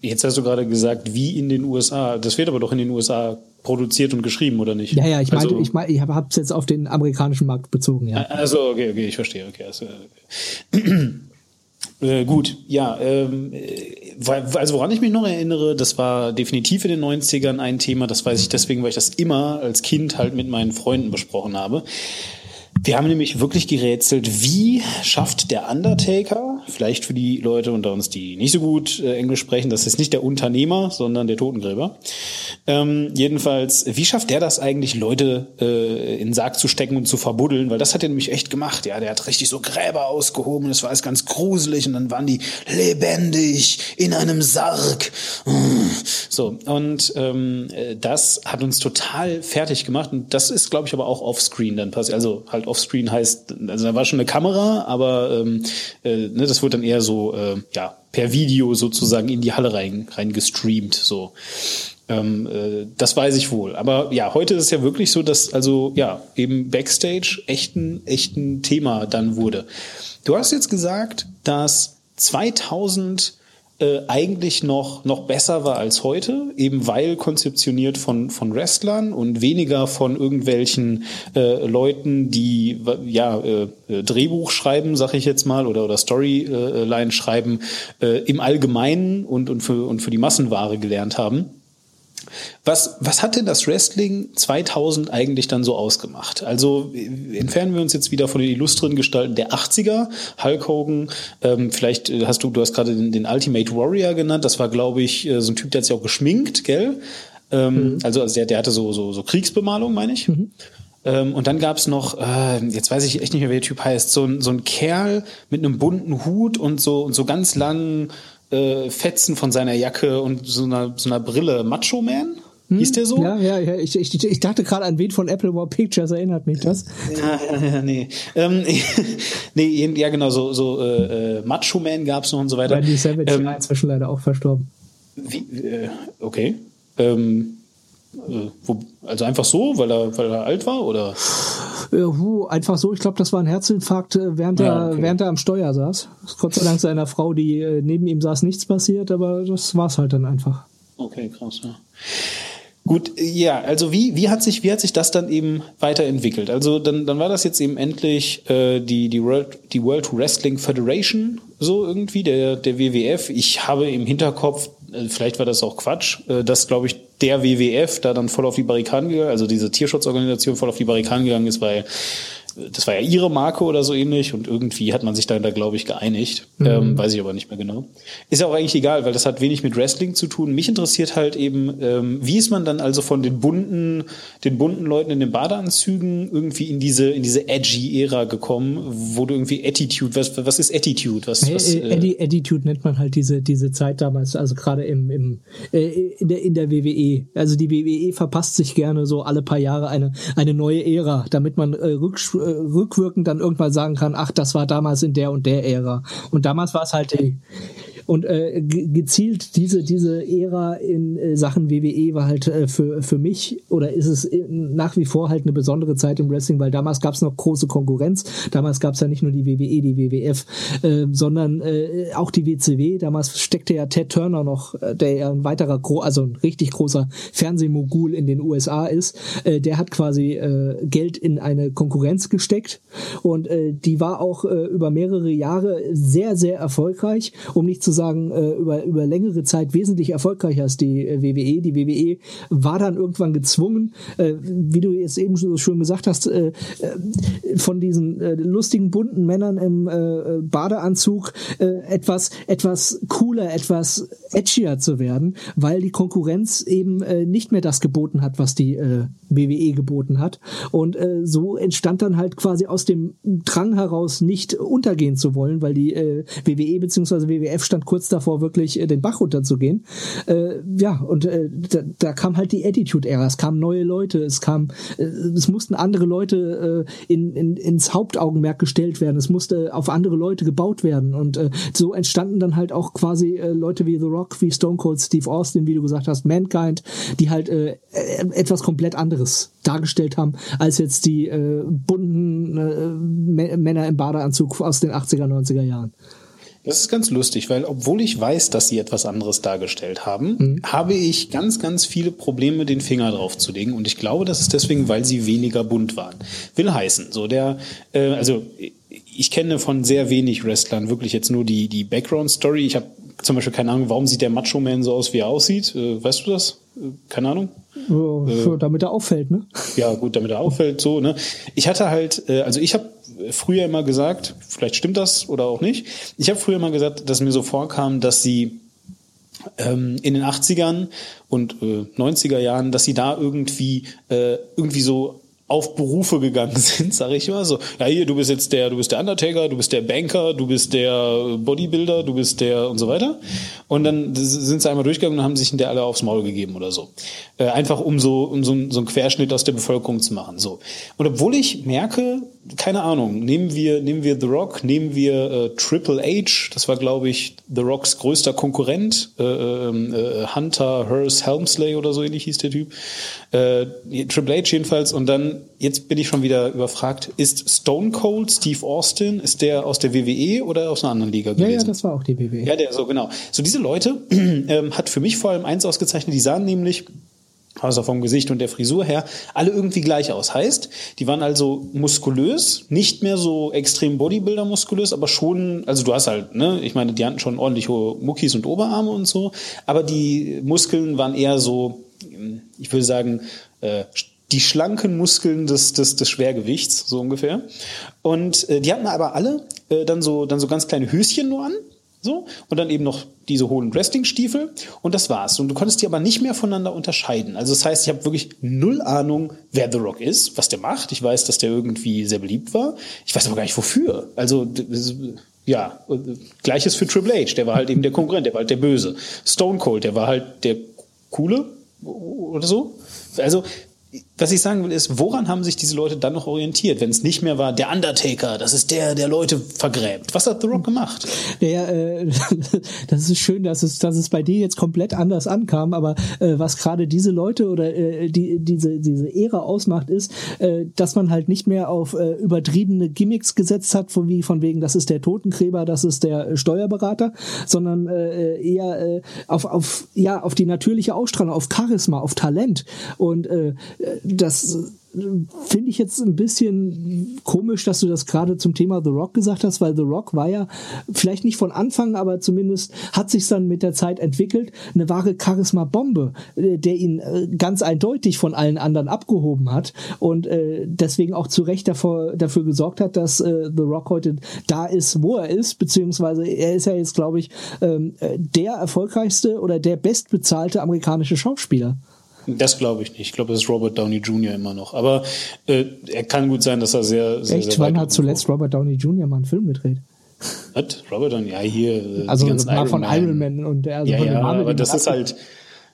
Jetzt hast du gerade gesagt, wie in den USA. Das wird aber doch in den USA produziert und geschrieben, oder nicht? Ja, ja, ich meine, also, ich, mein, ich habe es jetzt auf den amerikanischen Markt bezogen, ja. Also, okay, okay, ich verstehe, okay. Also, okay. Äh, gut, ja, ähm, also woran ich mich noch erinnere, das war definitiv in den 90ern ein Thema, das weiß ich deswegen, weil ich das immer als Kind halt mit meinen Freunden besprochen habe. Wir haben nämlich wirklich gerätselt, wie schafft der Undertaker, vielleicht für die Leute unter uns, die nicht so gut äh, Englisch sprechen, das ist nicht der Unternehmer, sondern der Totengräber. Ähm, jedenfalls, wie schafft der das eigentlich, Leute äh, in den Sarg zu stecken und zu verbuddeln? Weil das hat er nämlich echt gemacht. Ja, der hat richtig so Gräber ausgehoben, das war alles ganz gruselig und dann waren die lebendig in einem Sarg. So, und ähm, äh, das hat uns total fertig gemacht und das ist, glaube ich, aber auch offscreen dann passiert. Also halt Offscreen heißt, also da war schon eine Kamera, aber ähm, äh, ne, das wurde dann eher so äh, ja per Video sozusagen in die Halle rein, rein gestreamt. So, ähm, äh, das weiß ich wohl. Aber ja, heute ist es ja wirklich so, dass also ja eben Backstage echt ein, echt ein Thema dann wurde. Du hast jetzt gesagt, dass 2000 äh, eigentlich noch, noch besser war als heute, eben weil konzeptioniert von, von Wrestlern und weniger von irgendwelchen äh, Leuten, die ja äh, äh, Drehbuch schreiben, sag ich jetzt mal, oder, oder Storyline schreiben, äh, im Allgemeinen und, und, für, und für die Massenware gelernt haben. Was, was hat denn das Wrestling 2000 eigentlich dann so ausgemacht? Also entfernen wir uns jetzt wieder von den illustren Gestalten der 80er, Hulk Hogan, ähm, vielleicht hast du, du hast gerade den, den, Ultimate Warrior genannt, das war glaube ich äh, so ein Typ, der hat sich auch geschminkt, gell? Ähm, mhm. Also, also der, der hatte so, so, so Kriegsbemalung, meine ich. Mhm. Ähm, und dann gab's noch, äh, jetzt weiß ich echt nicht mehr, wer der Typ heißt, so ein, so ein Kerl mit einem bunten Hut und so, und so ganz langen äh, Fetzen von seiner Jacke und so einer, so einer Brille. Macho Man? Hm? Hieß der so? Ja, ja, ja. Ich, ich, ich dachte gerade an wen von Apple War Pictures, erinnert mich das? Ja, ja, ja nee. Ähm, nee, ja, genau, so, so äh, äh Macho Man gab's noch und so weiter. Randy Savage ähm, inzwischen leider auch verstorben. Wie, äh, okay. Ähm, äh, also einfach so, weil er, weil er alt war, oder? Ja, einfach so. Ich glaube, das war ein Herzinfarkt, äh, während, ja, okay. er, während er am Steuer saß. Gott sei Dank seiner Frau, die äh, neben ihm saß, nichts passiert, aber das war's halt dann einfach. Okay, krass, ja. Gut, ja, also wie, wie, hat sich, wie hat sich das dann eben weiterentwickelt? Also dann, dann war das jetzt eben endlich äh, die, die, World, die World Wrestling Federation, so irgendwie, der, der WWF. Ich habe im Hinterkopf, äh, vielleicht war das auch Quatsch, äh, dass, glaube ich, der WWF da dann voll auf die Barrikaden gegangen, also diese Tierschutzorganisation voll auf die Barrikaden gegangen ist, weil das war ja ihre Marke oder so ähnlich und irgendwie hat man sich dann da, glaube ich, geeinigt. Mhm. Ähm, weiß ich aber nicht mehr genau. Ist ja auch eigentlich egal, weil das hat wenig mit Wrestling zu tun. Mich interessiert halt eben, ähm, wie ist man dann also von den bunten, den bunten Leuten in den Badeanzügen irgendwie in diese, in diese edgy Ära gekommen, wo du irgendwie Attitude, was, was ist Attitude? Was, was, äh, Attitude nennt man halt diese, diese Zeit damals, also gerade im, im, äh, in der, in der WWE. Also die WWE verpasst sich gerne so alle paar Jahre eine, eine neue Ära, damit man äh, rück, äh, rückwirkend dann irgendwann sagen kann, ach, das war damals in der und der Ära. Und damals war es halt die, und äh, gezielt diese, diese Ära in äh, Sachen WWE war halt äh, für, für mich oder ist es äh, nach wie vor halt eine besondere Zeit im Wrestling, weil damals gab es noch große Konkurrenz. Damals gab es ja nicht nur die WWE, die WWF, äh, sondern äh, auch die WCW. Damals steckte ja Ted Turner noch, äh, der ja ein weiterer, Gro also ein richtig großer Fernsehmogul in den USA ist. Der hat quasi Geld in eine Konkurrenz gesteckt und die war auch über mehrere Jahre sehr, sehr erfolgreich, um nicht zu sagen, sagen, äh, über, über längere Zeit wesentlich erfolgreicher als die äh, WWE. Die WWE war dann irgendwann gezwungen, äh, wie du jetzt eben so schon gesagt hast, äh, äh, von diesen äh, lustigen, bunten Männern im äh, Badeanzug äh, etwas, etwas cooler, etwas edgier zu werden, weil die Konkurrenz eben äh, nicht mehr das geboten hat, was die äh, WWE geboten hat. Und äh, so entstand dann halt quasi aus dem Drang heraus nicht untergehen zu wollen, weil die äh, WWE bzw. WWF stand kurz davor, wirklich äh, den Bach runterzugehen. Äh, ja, und äh, da, da kam halt die Attitude-Ära. Es kamen neue Leute, es kam, äh, es mussten andere Leute äh, in, in, ins Hauptaugenmerk gestellt werden. Es musste auf andere Leute gebaut werden. Und äh, so entstanden dann halt auch quasi äh, Leute wie The Rock, wie Stone Cold Steve Austin, wie du gesagt hast, Mankind, die halt äh, äh etwas komplett anderes dargestellt haben, als jetzt die äh, bunten äh, Männer im Badeanzug aus den 80er, 90er Jahren. Das ist ganz lustig, weil obwohl ich weiß, dass sie etwas anderes dargestellt haben, mhm. habe ich ganz, ganz viele Probleme, den Finger drauf zu legen. Und ich glaube, das ist deswegen, weil sie weniger bunt waren. Will heißen, so der, äh, also ich kenne von sehr wenig Wrestlern wirklich jetzt nur die, die Background-Story. Ich habe zum Beispiel keine Ahnung, warum sieht der Macho Man so aus, wie er aussieht. Äh, weißt du das? Äh, keine Ahnung. Äh, damit er auffällt, ne? Ja, gut, damit er auffällt, so, ne? Ich hatte halt, äh, also ich habe früher immer gesagt, vielleicht stimmt das oder auch nicht, ich habe früher immer gesagt, dass mir so vorkam, dass sie ähm, in den 80ern und äh, 90er Jahren, dass sie da irgendwie äh, irgendwie so auf Berufe gegangen sind, sage ich mal so. Ja, hier, du bist jetzt der, du bist der Undertaker, du bist der Banker, du bist der Bodybuilder, du bist der und so weiter. Und dann sind sie einmal durchgegangen und haben sich der alle aufs Maul gegeben oder so. Äh, einfach um so, um so, so einen Querschnitt aus der Bevölkerung zu machen. So. Und obwohl ich merke, keine Ahnung, nehmen wir, nehmen wir The Rock, nehmen wir äh, Triple H, das war, glaube ich, The Rocks größter Konkurrent, äh, ähm, äh, Hunter Hearst Helmsley oder so ähnlich hieß der Typ. Äh, Triple H jedenfalls. Und dann, jetzt bin ich schon wieder überfragt, ist Stone Cold Steve Austin, ist der aus der WWE oder aus einer anderen Liga gewesen? Ja, ja, das war auch die WWE. Ja, der, so genau. So diese Leute ähm, hat für mich vor allem eins ausgezeichnet, die sahen nämlich also vom Gesicht und der Frisur her, alle irgendwie gleich aus. Heißt, die waren also muskulös, nicht mehr so extrem Bodybuilder muskulös, aber schon, also du hast halt, ne, ich meine, die hatten schon ordentlich hohe Muckis und Oberarme und so, aber die Muskeln waren eher so, ich würde sagen, äh, die schlanken Muskeln des, des, des Schwergewichts, so ungefähr. Und äh, die hatten aber alle äh, dann so dann so ganz kleine Höschen nur an, so, und dann eben noch diese hohen Wrestlingstiefel und das war's. Und du konntest die aber nicht mehr voneinander unterscheiden. Also das heißt, ich habe wirklich null Ahnung, wer The Rock ist, was der macht. Ich weiß, dass der irgendwie sehr beliebt war. Ich weiß aber gar nicht wofür. Also ja, gleiches für Triple H, der war halt eben der Konkurrent, der war halt der Böse. Stone Cold, der war halt der Coole oder so. Also was ich sagen will, ist, woran haben sich diese Leute dann noch orientiert, wenn es nicht mehr war, der Undertaker, das ist der, der Leute vergräbt. Was hat The Rock gemacht? Ja, äh, das ist schön, dass es, dass es bei dir jetzt komplett anders ankam, aber äh, was gerade diese Leute oder äh, die, diese, diese Ära ausmacht, ist, äh, dass man halt nicht mehr auf äh, übertriebene Gimmicks gesetzt hat, von, wie von wegen, das ist der Totengräber, das ist der Steuerberater, sondern äh, eher äh, auf, auf, ja, auf die natürliche Ausstrahlung, auf Charisma, auf Talent und äh, das finde ich jetzt ein bisschen komisch, dass du das gerade zum Thema The Rock gesagt hast, weil The Rock war ja vielleicht nicht von Anfang, aber zumindest hat sich dann mit der Zeit entwickelt, eine wahre Charisma-Bombe, äh, der ihn äh, ganz eindeutig von allen anderen abgehoben hat und äh, deswegen auch zu Recht davor, dafür gesorgt hat, dass The Rock heute da ist, wo er ist, beziehungsweise er ist ja jetzt, glaube ich, ähm, äh, der erfolgreichste oder der bestbezahlte amerikanische Schauspieler. Das glaube ich nicht. Ich glaube, es ist Robert Downey Jr. immer noch. Aber äh, er kann gut sein, dass er sehr, sehr, Echt? Sehr Wann hat zuletzt Robert Downey Jr. mal einen Film gedreht? Was? Robert Downey? Ja, hier. Äh, also mal Iron von Man. Iron Man und der. Also ja, ja, aber das ist halt.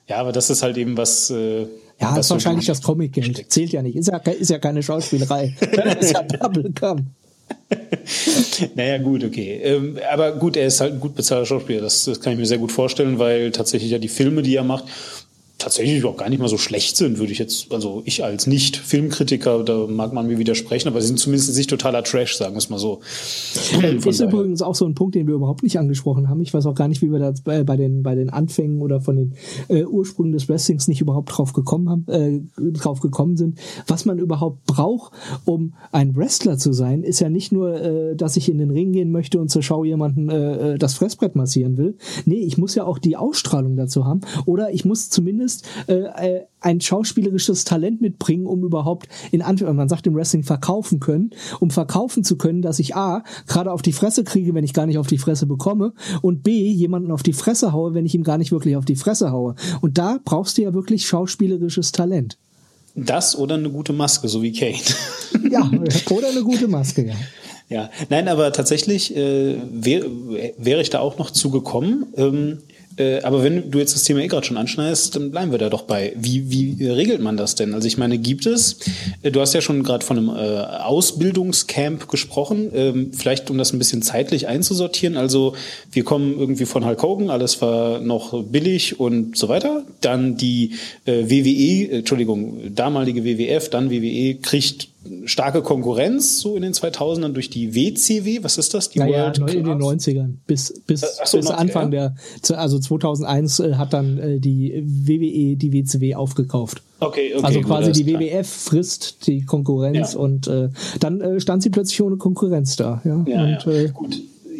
Ja, aber das ist halt eben was. Äh, ja, was ist wahrscheinlich das Comic-Geld. Zählt ja nicht. Ist ja, ist ja keine Schauspielerei. das ist ja Bubblegum. naja, gut, okay. Ähm, aber gut, er ist halt ein gut bezahlter Schauspieler. Das, das kann ich mir sehr gut vorstellen, weil tatsächlich ja die Filme, die er macht, tatsächlich auch gar nicht mal so schlecht sind, würde ich jetzt, also ich als Nicht-Filmkritiker, da mag man mir widersprechen, aber sie sind zumindest nicht totaler Trash, sagen wir es mal so. Von ist daher. übrigens auch so ein Punkt, den wir überhaupt nicht angesprochen haben. Ich weiß auch gar nicht, wie wir da bei, bei den, bei den Anfängen oder von den äh, Ursprüngen des Wrestlings nicht überhaupt drauf gekommen haben, äh, drauf gekommen sind. Was man überhaupt braucht, um ein Wrestler zu sein, ist ja nicht nur, äh, dass ich in den Ring gehen möchte und zur Schau jemanden äh, äh das Fressbrett massieren will. Nee, ich muss ja auch die Ausstrahlung dazu haben oder ich muss zumindest zumindest äh, ein schauspielerisches Talent mitbringen, um überhaupt in Anführungszeichen, man sagt im Wrestling verkaufen können, um verkaufen zu können, dass ich A, gerade auf die Fresse kriege, wenn ich gar nicht auf die Fresse bekomme und B, jemanden auf die Fresse haue, wenn ich ihm gar nicht wirklich auf die Fresse haue. Und da brauchst du ja wirklich schauspielerisches Talent. Das oder eine gute Maske, so wie Kane. ja, oder eine gute Maske, ja. Ja, nein, aber tatsächlich äh, wäre wär ich da auch noch zugekommen. Ähm, äh, aber wenn du jetzt das Thema eh gerade schon anschneidest, dann bleiben wir da doch bei. Wie, wie regelt man das denn? Also ich meine, gibt es, äh, du hast ja schon gerade von einem äh, Ausbildungscamp gesprochen, ähm, vielleicht um das ein bisschen zeitlich einzusortieren. Also wir kommen irgendwie von Hulk Hogan, alles war noch billig und so weiter. Dann die äh, WWE, Entschuldigung, damalige WWF, dann WWE kriegt starke Konkurrenz so in den 2000ern durch die WCW. Was ist das? Die naja, World in den 90ern bis bis, so, bis Anfang ja. der also 2001 äh, hat dann äh, die WWE die WCW aufgekauft. Okay, okay. Also quasi die WWF frisst die Konkurrenz ja. und äh, dann äh, stand sie plötzlich ohne Konkurrenz da. Ja, ja, und, ja. Äh, gut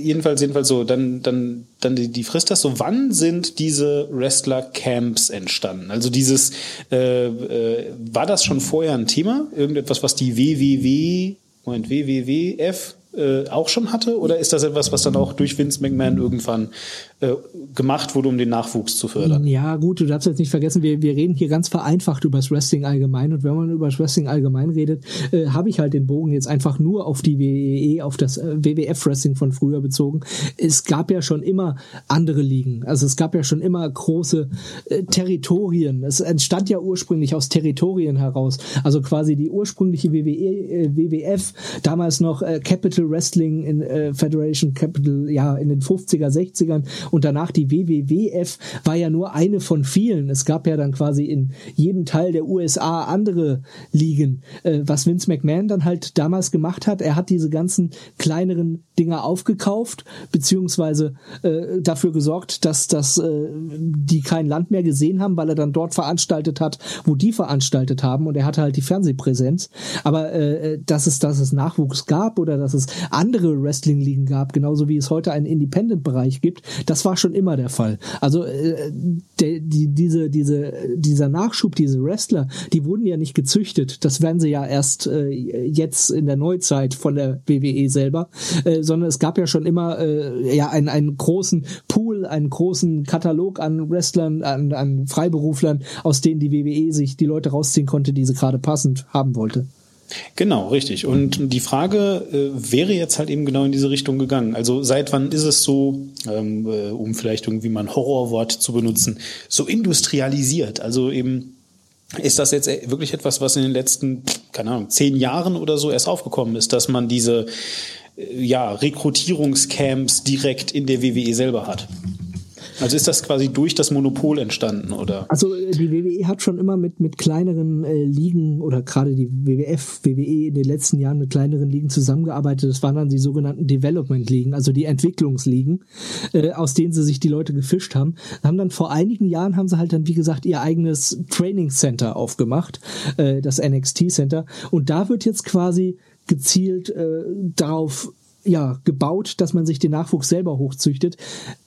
jedenfalls, jedenfalls so, dann, dann, dann die, die frisst das so. Wann sind diese Wrestler-Camps entstanden? Also dieses, äh, äh, war das schon vorher ein Thema? Irgendetwas, was die WWW, Moment, WWWF äh, auch schon hatte? Oder ist das etwas, was dann auch durch Vince McMahon irgendwann äh, gemacht wurde, um den Nachwuchs zu fördern? Ja, gut, du darfst jetzt nicht vergessen, wir, wir reden hier ganz vereinfacht über das Wrestling allgemein. Und wenn man über das Wrestling allgemein redet, äh, habe ich halt den Bogen jetzt einfach nur auf die WWE, auf das äh, WWF-Wrestling von früher bezogen. Es gab ja schon immer andere Ligen. Also es gab ja schon immer große äh, Territorien. Es entstand ja ursprünglich aus Territorien heraus. Also quasi die ursprüngliche WWE, äh, WWF, damals noch äh, Capital Wrestling in äh, Federation Capital, ja, in den 50er, 60ern und danach die WWWF war ja nur eine von vielen. Es gab ja dann quasi in jedem Teil der USA andere Ligen. Äh, was Vince McMahon dann halt damals gemacht hat, er hat diese ganzen kleineren Dinger aufgekauft, beziehungsweise äh, dafür gesorgt, dass, dass äh, die kein Land mehr gesehen haben, weil er dann dort veranstaltet hat, wo die veranstaltet haben und er hatte halt die Fernsehpräsenz. Aber äh, dass es, dass es Nachwuchs gab oder dass es andere Wrestling-Ligen gab, genauso wie es heute einen Independent-Bereich gibt, das war schon immer der Fall. Also äh, der, die, diese, diese, dieser Nachschub, diese Wrestler, die wurden ja nicht gezüchtet. Das werden sie ja erst äh, jetzt in der Neuzeit von der WWE selber, äh, sondern es gab ja schon immer äh, ja einen, einen großen Pool, einen großen Katalog an Wrestlern, an, an Freiberuflern, aus denen die WWE sich die Leute rausziehen konnte, die sie gerade passend haben wollte. Genau, richtig. Und die Frage äh, wäre jetzt halt eben genau in diese Richtung gegangen. Also seit wann ist es so, ähm, äh, um vielleicht irgendwie mal ein Horrorwort zu benutzen, so industrialisiert? Also eben ist das jetzt wirklich etwas, was in den letzten, keine Ahnung, zehn Jahren oder so erst aufgekommen ist, dass man diese äh, ja, Rekrutierungscamps direkt in der WWE selber hat? Also ist das quasi durch das Monopol entstanden, oder? Also äh, die WWE hat schon immer mit, mit kleineren äh, Ligen oder gerade die WWF, WWE in den letzten Jahren mit kleineren Ligen zusammengearbeitet. Das waren dann die sogenannten Development-Ligen, also die Entwicklungsligen, äh, aus denen sie sich die Leute gefischt haben. Haben dann vor einigen Jahren haben sie halt dann, wie gesagt, ihr eigenes Training Center aufgemacht, äh, das NXT Center. Und da wird jetzt quasi gezielt äh, darauf ja, gebaut, dass man sich den Nachwuchs selber hochzüchtet,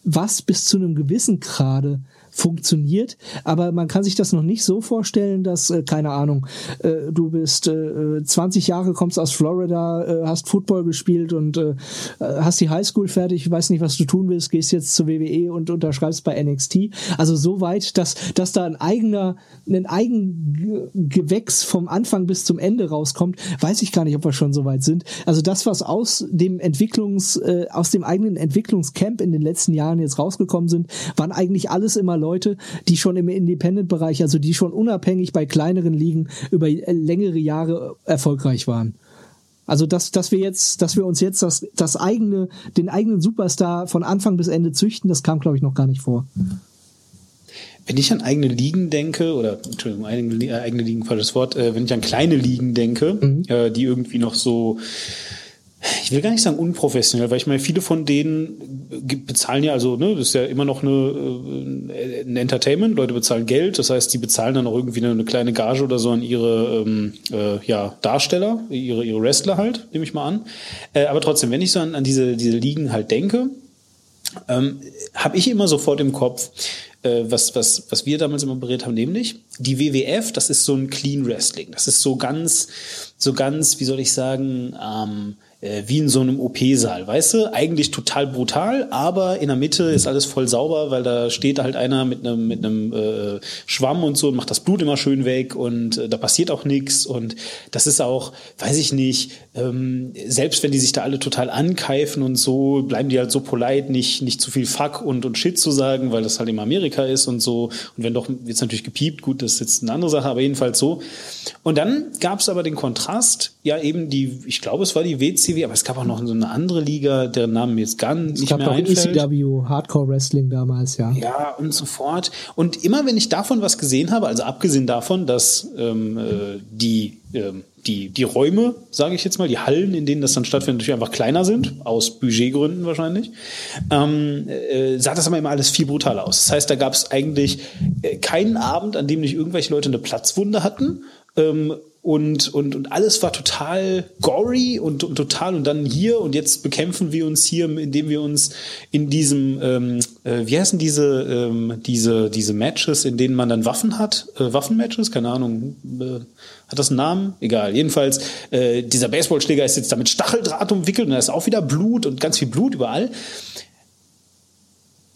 was bis zu einem gewissen Grade funktioniert, aber man kann sich das noch nicht so vorstellen, dass, äh, keine Ahnung, äh, du bist äh, 20 Jahre, kommst aus Florida, äh, hast Football gespielt und äh, hast die Highschool fertig, weiß nicht, was du tun willst, gehst jetzt zur WWE und unterschreibst bei NXT. Also so weit, dass, dass da ein eigener, ein eigen Gewächs vom Anfang bis zum Ende rauskommt, weiß ich gar nicht, ob wir schon so weit sind. Also das, was aus dem Entwicklungs, äh, aus dem eigenen Entwicklungscamp in den letzten Jahren jetzt rausgekommen sind, waren eigentlich alles immer Leute, die schon im Independent-Bereich, also die schon unabhängig bei kleineren Ligen über längere Jahre erfolgreich waren. Also dass, dass wir jetzt, dass wir uns jetzt das, das eigene, den eigenen Superstar von Anfang bis Ende züchten, das kam, glaube ich, noch gar nicht vor. Wenn ich an eigene Ligen denke, oder Entschuldigung, eigene, eigene Ligen, falsches Wort, äh, wenn ich an kleine Ligen denke, mhm. äh, die irgendwie noch so ich will gar nicht sagen unprofessionell, weil ich meine, viele von denen bezahlen ja also, ne, das ist ja immer noch eine, äh, ein Entertainment, Leute bezahlen Geld, das heißt, die bezahlen dann auch irgendwie eine, eine kleine Gage oder so an ihre ähm, äh, ja, Darsteller, ihre, ihre Wrestler halt, nehme ich mal an. Äh, aber trotzdem, wenn ich so an, an diese, diese Ligen halt denke, ähm, habe ich immer sofort im Kopf, äh, was, was, was wir damals immer berät haben, nämlich die WWF, das ist so ein Clean Wrestling. Das ist so ganz, so ganz, wie soll ich sagen, ähm, äh, wie in so einem OP-Saal, weißt du? Eigentlich total brutal, aber in der Mitte ist alles voll sauber, weil da steht halt einer mit einem mit einem äh, Schwamm und so und macht das Blut immer schön weg und äh, da passiert auch nichts und das ist auch, weiß ich nicht, ähm, selbst wenn die sich da alle total ankeifen und so, bleiben die halt so polite, nicht nicht zu viel Fuck und und Shit zu sagen, weil das halt in Amerika ist und so und wenn doch jetzt natürlich gepiept, gut, das ist jetzt eine andere Sache, aber jedenfalls so. Und dann gab es aber den Kontrast, ja eben die, ich glaube, es war die WC WCW, aber es gab auch noch so eine andere Liga, deren Namen mir jetzt gar nicht es gab mehr einfällt. ECW, Hardcore Wrestling damals, ja. Ja, und so fort. Und immer wenn ich davon was gesehen habe, also abgesehen davon, dass ähm, äh, die ähm, die, die Räume, sage ich jetzt mal, die Hallen, in denen das dann stattfindet, natürlich einfach kleiner sind, aus Budgetgründen wahrscheinlich, ähm, äh, sah das aber immer alles viel brutaler aus. Das heißt, da gab es eigentlich äh, keinen Abend, an dem nicht irgendwelche Leute eine Platzwunde hatten ähm, und, und, und alles war total gory und, und total und dann hier und jetzt bekämpfen wir uns hier, indem wir uns in diesem, ähm, äh, wie heißen diese, ähm, diese, diese Matches, in denen man dann Waffen hat, äh, Waffenmatches, keine Ahnung, äh, hat das einen Namen? Egal. Jedenfalls, äh, dieser Baseballschläger ist jetzt damit Stacheldraht umwickelt und da ist auch wieder Blut und ganz viel Blut überall.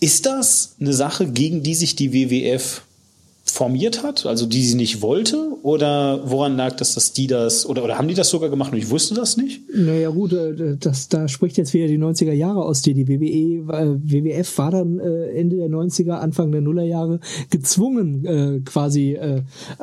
Ist das eine Sache, gegen die sich die WWF formiert hat, also die sie nicht wollte? Oder woran lag das, dass die das, oder, oder haben die das sogar gemacht und ich wusste das nicht? Naja gut, äh, das, da spricht jetzt wieder die 90er Jahre aus dir. Die WWE, äh, WWF war dann äh, Ende der 90er, Anfang der Nullerjahre gezwungen, äh, quasi äh,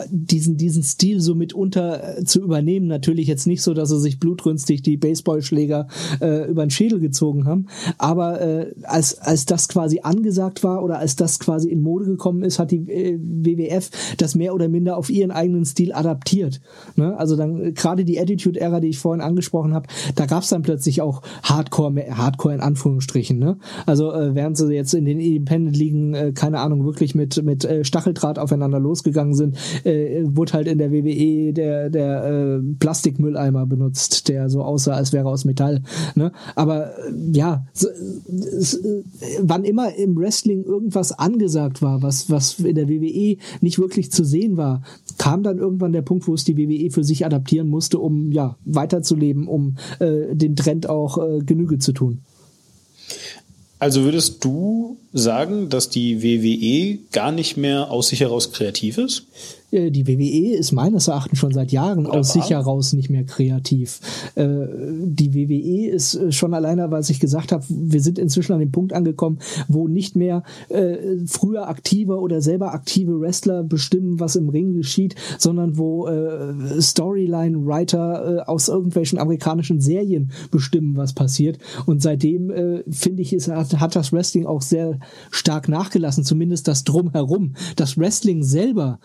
diesen, diesen Stil so mitunter äh, zu übernehmen. Natürlich jetzt nicht so, dass sie sich blutrünstig die Baseballschläger äh, über den Schädel gezogen haben, aber äh, als, als das quasi angesagt war oder als das quasi in Mode gekommen ist, hat die äh, WWF das mehr oder minder auf ihren eigenen Stil adaptiert. Ne? Also dann gerade die Attitude-Ära, die ich vorhin angesprochen habe, da gab es dann plötzlich auch Hardcore, Hardcore in Anführungsstrichen. Ne? Also äh, während sie jetzt in den Independent-Ligen, äh, keine Ahnung, wirklich mit, mit äh, Stacheldraht aufeinander losgegangen sind, äh, wurde halt in der WWE der, der äh, Plastikmülleimer benutzt, der so aussah, als wäre aus Metall. Ne? Aber äh, ja, so, äh, wann immer im Wrestling irgendwas angesagt war, was, was in der WWE nicht wirklich zu sehen war, kam dann irgendwann der Punkt, wo es die WWE für sich adaptieren musste, um ja weiterzuleben, um äh, den Trend auch äh, Genüge zu tun. Also würdest du sagen, dass die WWE gar nicht mehr aus sich heraus kreativ ist? Äh, die WWE ist meines Erachtens schon seit Jahren Oder aus sich heraus nicht mehr kreativ. Äh, die WWE ist äh, schon alleine, was ich gesagt habe, wir sind inzwischen an dem Punkt angekommen, wo nicht mehr früher aktive oder selber aktive Wrestler bestimmen, was im Ring geschieht, sondern wo Storyline-Writer aus irgendwelchen amerikanischen Serien bestimmen, was passiert. Und seitdem, finde ich, ist, hat das Wrestling auch sehr stark nachgelassen, zumindest das Drumherum. Das Wrestling selber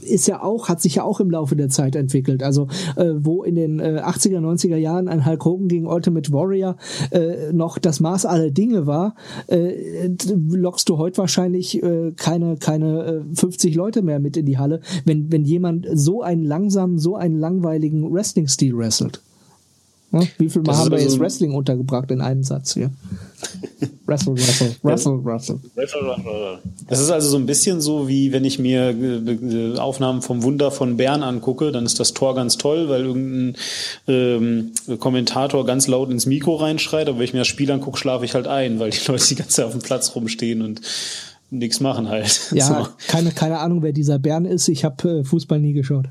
ist ja auch, hat sich ja auch im Laufe der Zeit entwickelt. Also äh, wo in den äh, 80er, 90er Jahren ein Hulk Hogan gegen Ultimate Warrior äh, noch das Maß aller Dinge war, äh, lockst du heute wahrscheinlich äh, keine, keine äh, 50 Leute mehr mit in die Halle, wenn, wenn jemand so einen langsamen, so einen langweiligen Wrestling-Stil wrestelt. Wie viel Mal haben wir jetzt Wrestling untergebracht in einem Satz hier? Wrestle, wrestle, wrestle, wrestle. Das ist also so ein bisschen so, wie wenn ich mir äh, Aufnahmen vom Wunder von Bern angucke, dann ist das Tor ganz toll, weil irgendein ähm, Kommentator ganz laut ins Mikro reinschreit, aber wenn ich mir das Spiel angucke, schlafe ich halt ein, weil die Leute die ganze Zeit auf dem Platz rumstehen und nichts machen halt. Ja, so. keine, keine Ahnung, wer dieser Bern ist. Ich habe äh, Fußball nie geschaut.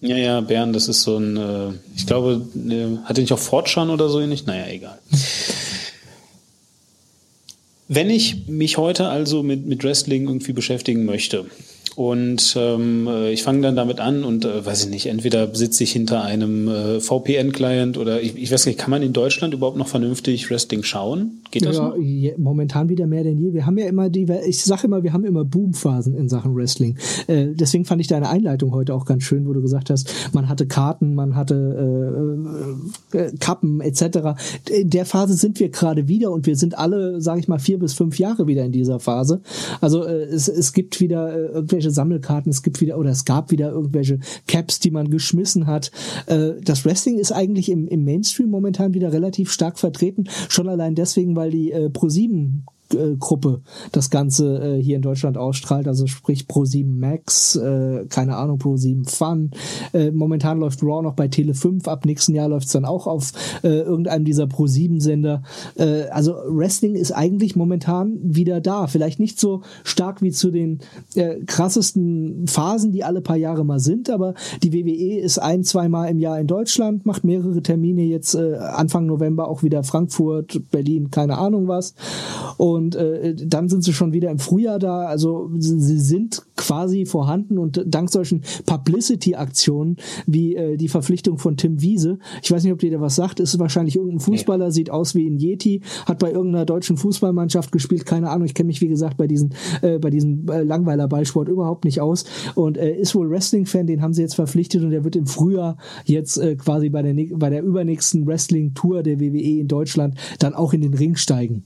Ja, ja, Bern, das ist so ein, äh, ich glaube, äh, hat er nicht auch Fortschan oder so ähnlich? Naja, egal. Wenn ich mich heute also mit, mit Wrestling irgendwie beschäftigen möchte, und ähm, äh, ich fange dann damit an und äh, weiß ich nicht, entweder sitze ich hinter einem äh, VPN-Client oder ich, ich weiß nicht, kann man in Deutschland überhaupt noch vernünftig Wrestling schauen? Geht das ja, noch? momentan wieder mehr denn je. Wir haben ja immer die, ich sage immer, wir haben immer Boomphasen in Sachen Wrestling. Äh, deswegen fand ich deine Einleitung heute auch ganz schön, wo du gesagt hast, man hatte Karten, man hatte äh, äh, Kappen etc. In der Phase sind wir gerade wieder und wir sind alle, sage ich mal, vier bis fünf Jahre wieder in dieser Phase. Also äh, es, es gibt wieder äh, irgendwelche irgendwelche Sammelkarten, es gibt wieder oder es gab wieder irgendwelche Caps, die man geschmissen hat. Äh, das Wrestling ist eigentlich im, im Mainstream momentan wieder relativ stark vertreten, schon allein deswegen, weil die äh, Pro7 äh, Gruppe das Ganze äh, hier in Deutschland ausstrahlt, also sprich Pro7 Max, äh, keine Ahnung, Pro7 Fun. Äh, momentan läuft Raw noch bei Tele 5, ab nächsten Jahr läuft es dann auch auf äh, irgendeinem dieser Pro7 Sender. Äh, also Wrestling ist eigentlich momentan wieder da, vielleicht nicht so stark wie zu den äh, krassesten Phasen, die alle paar Jahre mal sind, aber die WWE ist ein, zweimal im Jahr in Deutschland, macht mehrere Termine jetzt Anfang November auch wieder Frankfurt, Berlin, keine Ahnung was. Und und äh, dann sind sie schon wieder im Frühjahr da. Also sie sind quasi vorhanden und dank solchen Publicity-Aktionen wie äh, die Verpflichtung von Tim Wiese, ich weiß nicht, ob dir da was sagt, ist wahrscheinlich irgendein Fußballer, nee. sieht aus wie ein Yeti, hat bei irgendeiner deutschen Fußballmannschaft gespielt, keine Ahnung, ich kenne mich wie gesagt bei diesen äh, bei diesem äh, Langweiler Ballsport überhaupt nicht aus und äh, ist wohl Wrestling-Fan, den haben sie jetzt verpflichtet und der wird im Frühjahr jetzt äh, quasi bei der bei der übernächsten Wrestling-Tour der WWE in Deutschland dann auch in den Ring steigen.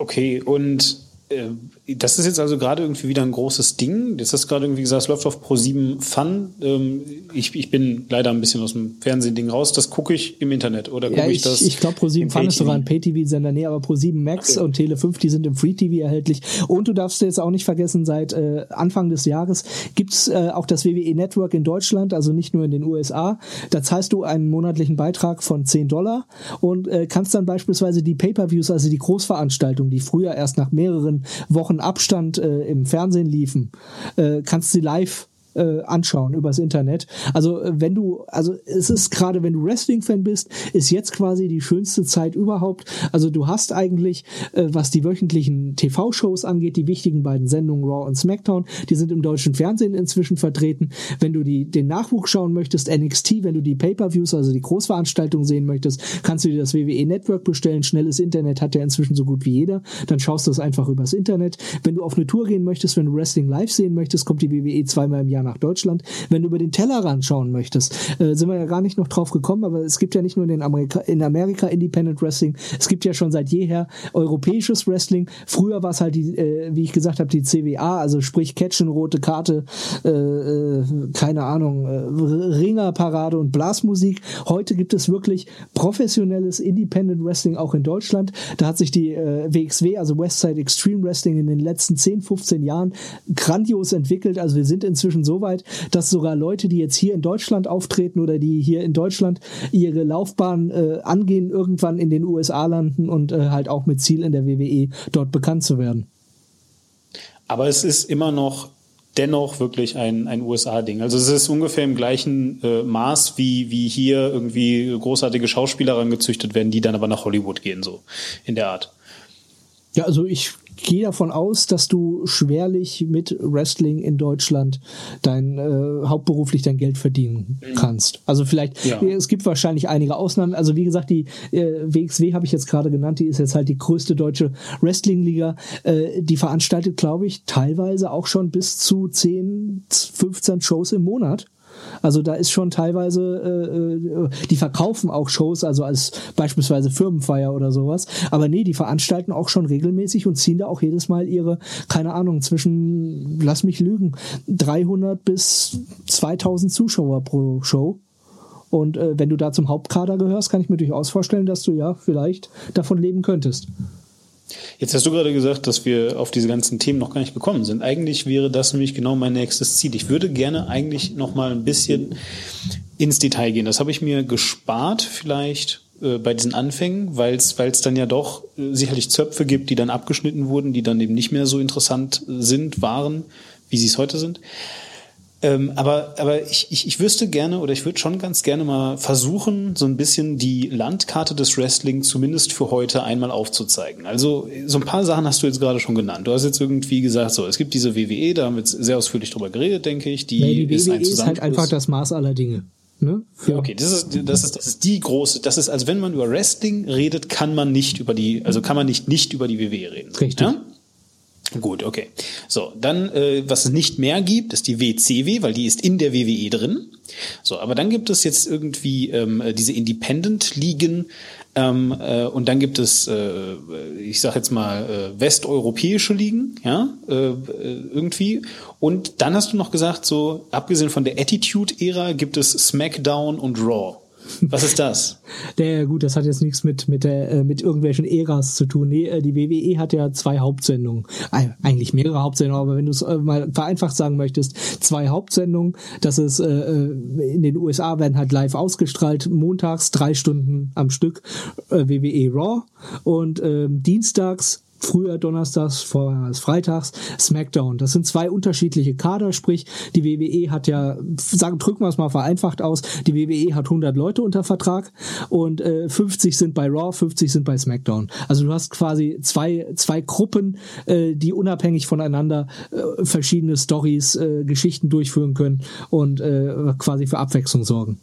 Okay, und äh, das ist jetzt also gerade irgendwie wieder ein großes Ding. Hast du gerade irgendwie gesagt, es läuft auf Pro7 Fun. Ähm, ich, ich bin leider ein bisschen aus dem Fernsehding raus. Das gucke ich im Internet oder gucke ja, ich, ich das? Ich glaube, Pro7 Fun ist sogar ein Pay-TV-Sender. Nee, aber Pro7 Max okay. und Tele5, die sind im Free-TV erhältlich. Und du darfst jetzt auch nicht vergessen, seit äh, Anfang des Jahres gibt's äh, auch das WWE Network in Deutschland, also nicht nur in den USA. Da zahlst du einen monatlichen Beitrag von 10 Dollar und äh, kannst dann beispielsweise die Pay-Per-Views, also die Großveranstaltungen, die früher erst nach mehreren Wochen Abstand äh, im Fernsehen liefen, äh, kannst du sie live äh, anschauen übers Internet. Also äh, wenn du, also es ist gerade, wenn du Wrestling-Fan bist, ist jetzt quasi die schönste Zeit überhaupt. Also du hast eigentlich, äh, was die wöchentlichen TV-Shows angeht, die wichtigen beiden Sendungen Raw und SmackDown, die sind im deutschen Fernsehen inzwischen vertreten. Wenn du die, den Nachwuchs schauen möchtest, NXT, wenn du die Pay-Per-Views, also die Großveranstaltungen sehen möchtest, kannst du dir das WWE Network bestellen. Schnelles Internet hat ja inzwischen so gut wie jeder. Dann schaust du es einfach übers Internet. Wenn du auf eine Tour gehen möchtest, wenn du Wrestling live sehen möchtest, kommt die WWE zweimal im Jahr nach Deutschland. Wenn du über den Tellerrand schauen möchtest, äh, sind wir ja gar nicht noch drauf gekommen, aber es gibt ja nicht nur in, Amerika, in Amerika Independent Wrestling, es gibt ja schon seit jeher europäisches Wrestling. Früher war es halt die, äh, wie ich gesagt habe, die CWA, also sprich Catchen, rote Karte, äh, äh, keine Ahnung, äh, Ringerparade und Blasmusik. Heute gibt es wirklich professionelles Independent Wrestling auch in Deutschland. Da hat sich die äh, WXW, also Westside Extreme Wrestling, in den letzten 10, 15 Jahren grandios entwickelt. Also wir sind inzwischen so weit, dass sogar Leute, die jetzt hier in Deutschland auftreten oder die hier in Deutschland ihre Laufbahn äh, angehen, irgendwann in den USA landen und äh, halt auch mit Ziel in der WWE dort bekannt zu werden. Aber es ist immer noch dennoch wirklich ein, ein USA-Ding. Also es ist ungefähr im gleichen äh, Maß, wie, wie hier irgendwie großartige Schauspieler rangezüchtet werden, die dann aber nach Hollywood gehen, so in der Art. Ja, also ich gehe davon aus, dass du schwerlich mit Wrestling in Deutschland dein äh, hauptberuflich dein Geld verdienen mhm. kannst. Also vielleicht, ja. es gibt wahrscheinlich einige Ausnahmen. Also wie gesagt, die äh, WXW habe ich jetzt gerade genannt, die ist jetzt halt die größte deutsche Wrestling-Liga. Äh, die veranstaltet, glaube ich, teilweise auch schon bis zu 10, 15 Shows im Monat. Also da ist schon teilweise, äh, äh, die verkaufen auch Shows, also als beispielsweise Firmenfeier oder sowas. Aber nee, die veranstalten auch schon regelmäßig und ziehen da auch jedes Mal ihre, keine Ahnung, zwischen, lass mich lügen, 300 bis 2000 Zuschauer pro Show. Und äh, wenn du da zum Hauptkader gehörst, kann ich mir durchaus vorstellen, dass du ja vielleicht davon leben könntest. Jetzt hast du gerade gesagt, dass wir auf diese ganzen Themen noch gar nicht gekommen sind. Eigentlich wäre das nämlich genau mein nächstes Ziel. Ich würde gerne eigentlich noch mal ein bisschen ins Detail gehen. Das habe ich mir gespart vielleicht äh, bei diesen Anfängen, weil es dann ja doch äh, sicherlich Zöpfe gibt, die dann abgeschnitten wurden, die dann eben nicht mehr so interessant sind, waren, wie sie es heute sind. Ähm, aber aber ich, ich, ich wüsste gerne oder ich würde schon ganz gerne mal versuchen, so ein bisschen die Landkarte des Wrestling zumindest für heute einmal aufzuzeigen. Also so ein paar Sachen hast du jetzt gerade schon genannt. Du hast jetzt irgendwie gesagt, so es gibt diese WWE, da haben wir jetzt sehr ausführlich drüber geredet, denke ich. Die, nee, die ist WWE ein ist halt einfach das Maß aller Dinge. Ne? Ja. Okay, das ist, das ist das ist die große, das ist also wenn man über Wrestling redet, kann man nicht über die, also kann man nicht nicht über die WWE reden. Richtig. Ja? Gut, okay. So, dann, äh, was es nicht mehr gibt, ist die WCW, weil die ist in der WWE drin. So, aber dann gibt es jetzt irgendwie ähm, diese Independent-Ligen ähm, äh, und dann gibt es, äh, ich sag jetzt mal, äh, westeuropäische Ligen, ja, äh, irgendwie. Und dann hast du noch gesagt, so, abgesehen von der Attitude-Ära gibt es SmackDown und Raw. Was ist das? Der, gut, das hat jetzt nichts mit, mit, der, äh, mit irgendwelchen Äras zu tun. Nee, äh, die WWE hat ja zwei Hauptsendungen. Eigentlich mehrere Hauptsendungen, aber wenn du es äh, mal vereinfacht sagen möchtest, zwei Hauptsendungen. Das ist, äh, in den USA werden halt live ausgestrahlt, montags drei Stunden am Stück äh, WWE Raw und äh, dienstags früher donnerstags, vorher freitags, SmackDown. Das sind zwei unterschiedliche Kader, sprich, die WWE hat ja, sagen, drücken wir es mal vereinfacht aus, die WWE hat 100 Leute unter Vertrag und äh, 50 sind bei Raw, 50 sind bei SmackDown. Also du hast quasi zwei, zwei Gruppen, äh, die unabhängig voneinander äh, verschiedene Stories, äh, Geschichten durchführen können und äh, quasi für Abwechslung sorgen.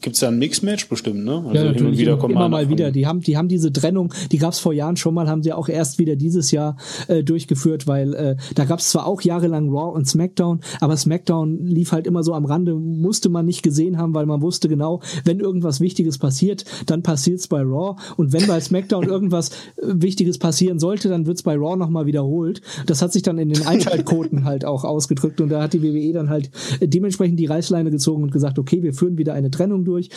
Gibt es ja ein Mixmatch bestimmt, ne? Also ja, natürlich, hin und wieder kommt immer mal wieder. Die haben, die haben diese Trennung, die gab es vor Jahren schon mal, haben sie auch erst wieder dieses Jahr äh, durchgeführt, weil äh, da gab es zwar auch jahrelang Raw und SmackDown, aber SmackDown lief halt immer so am Rande, musste man nicht gesehen haben, weil man wusste genau, wenn irgendwas Wichtiges passiert, dann passiert's bei Raw und wenn bei SmackDown irgendwas äh, Wichtiges passieren sollte, dann wird's bei Raw nochmal wiederholt. Das hat sich dann in den Einschaltquoten halt auch ausgedrückt und da hat die WWE dann halt äh, dementsprechend die Reißleine gezogen und gesagt, okay, wir führen wieder eine Trennung durch,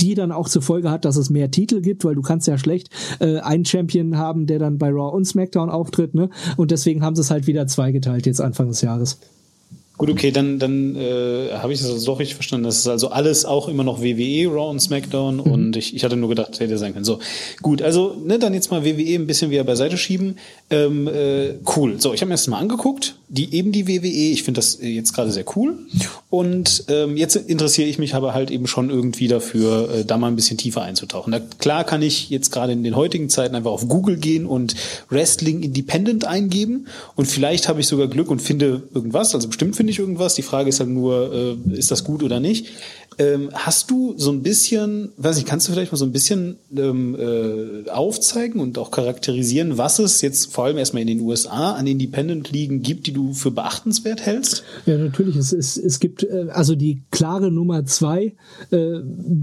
die dann auch zur Folge hat, dass es mehr Titel gibt, weil du kannst ja schlecht äh, einen Champion haben, der dann bei Raw und SmackDown auftritt, ne? Und deswegen haben sie es halt wieder zweigeteilt jetzt Anfang des Jahres. Gut, okay, dann, dann äh, habe ich das also doch richtig verstanden. Das ist also alles auch immer noch WWE, Raw und SmackDown mhm. und ich, ich hatte nur gedacht, hätte sein können. So, gut, also ne, dann jetzt mal WWE ein bisschen wieder beiseite schieben. Ähm, äh, cool. So, ich habe mir das mal angeguckt, die eben die WWE. Ich finde das jetzt gerade sehr cool und ähm, jetzt interessiere ich mich aber halt eben schon irgendwie dafür, äh, da mal ein bisschen tiefer einzutauchen. Da, klar kann ich jetzt gerade in den heutigen Zeiten einfach auf Google gehen und Wrestling Independent eingeben und vielleicht habe ich sogar Glück und finde irgendwas. Also bestimmt finde finde ich irgendwas. Die Frage ist halt nur, äh, ist das gut oder nicht? Ähm, hast du so ein bisschen, weiß ich, kannst du vielleicht mal so ein bisschen ähm, äh, aufzeigen und auch charakterisieren, was es jetzt vor allem erstmal in den USA an Independent-Ligen gibt, die du für beachtenswert hältst? Ja, natürlich. Es, es, es gibt äh, also die klare Nummer zwei, äh,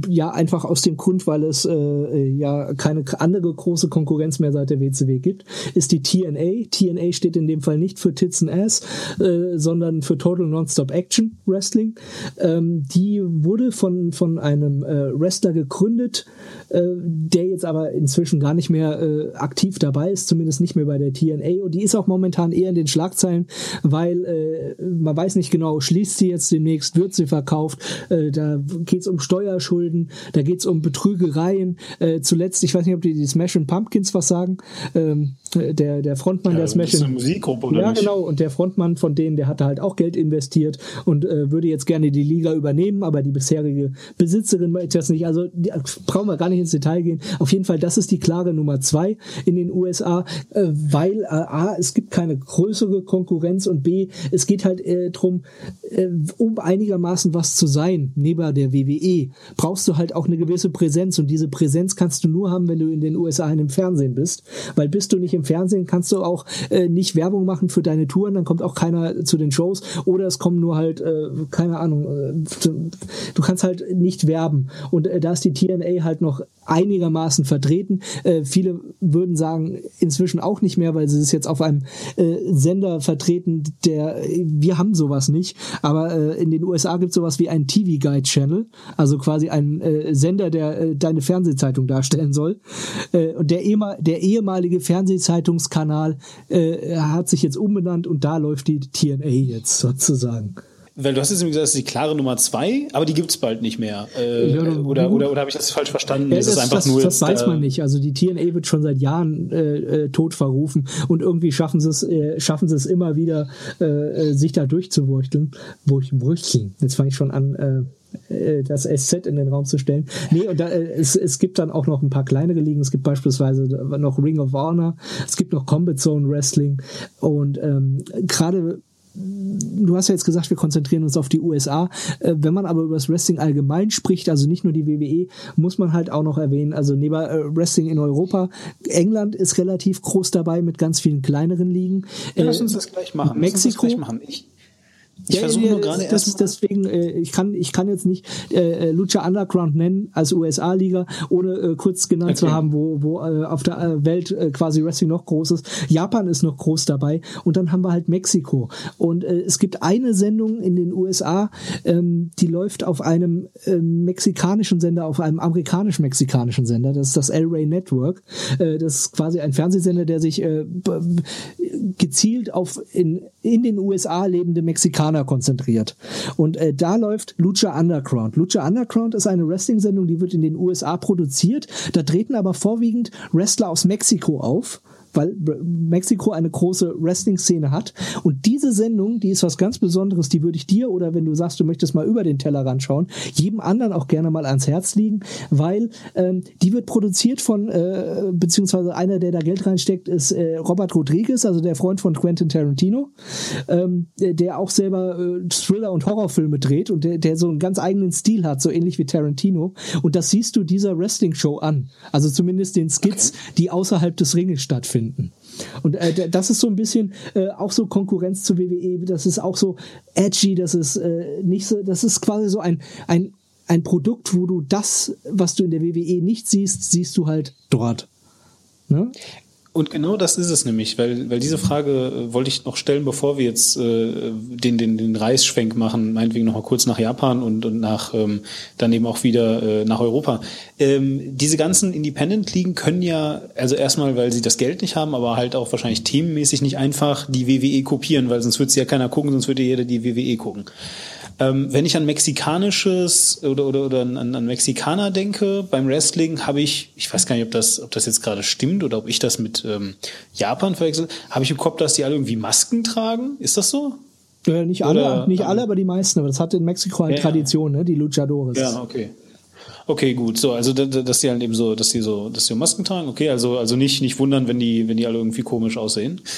ja, einfach aus dem Grund, weil es äh, ja keine andere große Konkurrenz mehr seit der WCW gibt, ist die TNA. TNA steht in dem Fall nicht für Tits and Ass, äh, sondern für Total Non-Stop Action Wrestling. Ähm, die wurde von, von einem äh, Wrestler gegründet, äh, der jetzt aber inzwischen gar nicht mehr äh, aktiv dabei ist, zumindest nicht mehr bei der TNA. Und die ist auch momentan eher in den Schlagzeilen, weil äh, man weiß nicht genau, schließt sie jetzt demnächst, wird sie verkauft, äh, da geht's um Steuerschulden, da geht's um Betrügereien. Äh, zuletzt, ich weiß nicht, ob die die Smash Pumpkins was sagen, ähm, der, der Frontmann ja, der Smash. Ist eine Musikgruppe, oder Ja, nicht? genau. Und der Frontmann von denen, der hatte halt auch Geld investiert und äh, würde jetzt gerne die Liga übernehmen, aber die bisherige Besitzerin möchte das nicht. Also die, brauchen wir gar nicht ins Detail gehen. Auf jeden Fall, das ist die klare Nummer zwei in den USA, äh, weil äh, A, es gibt keine größere Konkurrenz und B, es geht halt äh, drum, äh, um einigermaßen was zu sein, neben der WWE, brauchst du halt auch eine gewisse Präsenz und diese Präsenz kannst du nur haben, wenn du in den USA dem Fernsehen bist, weil bist du nicht im Fernsehen, kannst du auch äh, nicht Werbung machen für deine Touren, dann kommt auch keiner zu den Shows oder es kommen nur halt, äh, keine Ahnung, äh, du kannst halt nicht werben und äh, da ist die TNA halt noch einigermaßen vertreten. Äh, viele würden sagen, inzwischen auch nicht mehr, weil sie es jetzt auf einem äh, Sender vertreten, der, wir haben sowas nicht, aber äh, in den USA gibt es sowas wie einen TV Guide Channel, also quasi ein äh, Sender, der äh, deine Fernsehzeitung darstellen soll. Äh, und der, ehemal, der ehemalige Fernsehzeitungskanal äh, hat sich jetzt umbenannt und da läuft die TNA jetzt sozusagen. Weil du hast jetzt gesagt, das ist die klare Nummer zwei, aber die gibt's bald nicht mehr. Äh, ja, oder, oder, oder habe ich das falsch verstanden? Ja, das, ist einfach das, nur das weiß man nicht. Also die TNA wird schon seit Jahren äh, äh, tot verrufen und irgendwie schaffen sie es, äh, schaffen sie es immer wieder, äh, sich da durchzuwurchteln. Wurchteln. Jetzt fange ich schon an, äh, das SZ in den Raum zu stellen. Nee, und da, äh, es, es gibt dann auch noch ein paar kleinere Ligen. Es gibt beispielsweise noch Ring of Honor, es gibt noch Combat Zone Wrestling und ähm, gerade du hast ja jetzt gesagt, wir konzentrieren uns auf die USA. Äh, wenn man aber über das Wrestling allgemein spricht, also nicht nur die WWE, muss man halt auch noch erwähnen, also neben äh, Wrestling in Europa, England ist relativ groß dabei mit ganz vielen kleineren Ligen. Ja, lass uns das gleich machen. Mexiko. Ich, ja, versuche nur gerade das, erst deswegen äh, ich kann ich kann jetzt nicht äh, Lucha Underground nennen als USA Liga ohne äh, kurz genannt okay. zu haben wo wo äh, auf der äh, Welt äh, quasi Wrestling noch groß ist. Japan ist noch groß dabei und dann haben wir halt Mexiko. Und äh, es gibt eine Sendung in den USA ähm, die läuft auf einem äh, mexikanischen Sender auf einem amerikanisch mexikanischen Sender. Das ist das El Rey Network. Äh, das ist quasi ein Fernsehsender der sich äh, gezielt auf in in den USA lebende Mexikaner Amerikaner konzentriert. Und äh, da läuft Lucha Underground. Lucha Underground ist eine Wrestling-Sendung, die wird in den USA produziert. Da treten aber vorwiegend Wrestler aus Mexiko auf weil Mexiko eine große Wrestling-Szene hat. Und diese Sendung, die ist was ganz Besonderes, die würde ich dir oder wenn du sagst, du möchtest mal über den Tellerrand schauen, jedem anderen auch gerne mal ans Herz liegen, weil ähm, die wird produziert von, äh, beziehungsweise einer, der da Geld reinsteckt, ist äh, Robert Rodriguez, also der Freund von Quentin Tarantino, ähm, der auch selber äh, Thriller- und Horrorfilme dreht und der, der so einen ganz eigenen Stil hat, so ähnlich wie Tarantino. Und das siehst du dieser Wrestling-Show an. Also zumindest den Skits, okay. die außerhalb des Ringes stattfinden finden. Und äh, das ist so ein bisschen äh, auch so Konkurrenz zu WWE, das ist auch so edgy, das ist äh, nicht so, das ist quasi so ein, ein, ein Produkt, wo du das, was du in der WWE nicht siehst, siehst du halt dort. Ne? Und genau das ist es nämlich, weil, weil diese Frage äh, wollte ich noch stellen, bevor wir jetzt äh, den, den, den Reisschwenk machen, meinetwegen noch mal kurz nach Japan und, und nach ähm, dann eben auch wieder äh, nach Europa. Ähm, diese ganzen Independent-Ligen können ja, also erstmal, weil sie das Geld nicht haben, aber halt auch wahrscheinlich themenmäßig nicht einfach die WWE kopieren, weil sonst würde sie ja keiner gucken, sonst würde jeder die WWE gucken. Ähm, wenn ich an mexikanisches oder, oder, oder an, an Mexikaner denke, beim Wrestling habe ich, ich weiß gar nicht, ob das, ob das jetzt gerade stimmt oder ob ich das mit ähm, Japan verwechsel, habe ich im Kopf, dass die alle irgendwie Masken tragen? Ist das so? Ja, nicht alle, oder, nicht alle, aber die meisten. Aber das hat in Mexiko halt ja, Tradition, ne? Die Luchadores. Ja, okay. Okay, gut. So, also dass die halt eben so, dass die so, dass die Masken tragen. Okay, also also nicht nicht wundern, wenn die wenn die alle irgendwie komisch aussehen.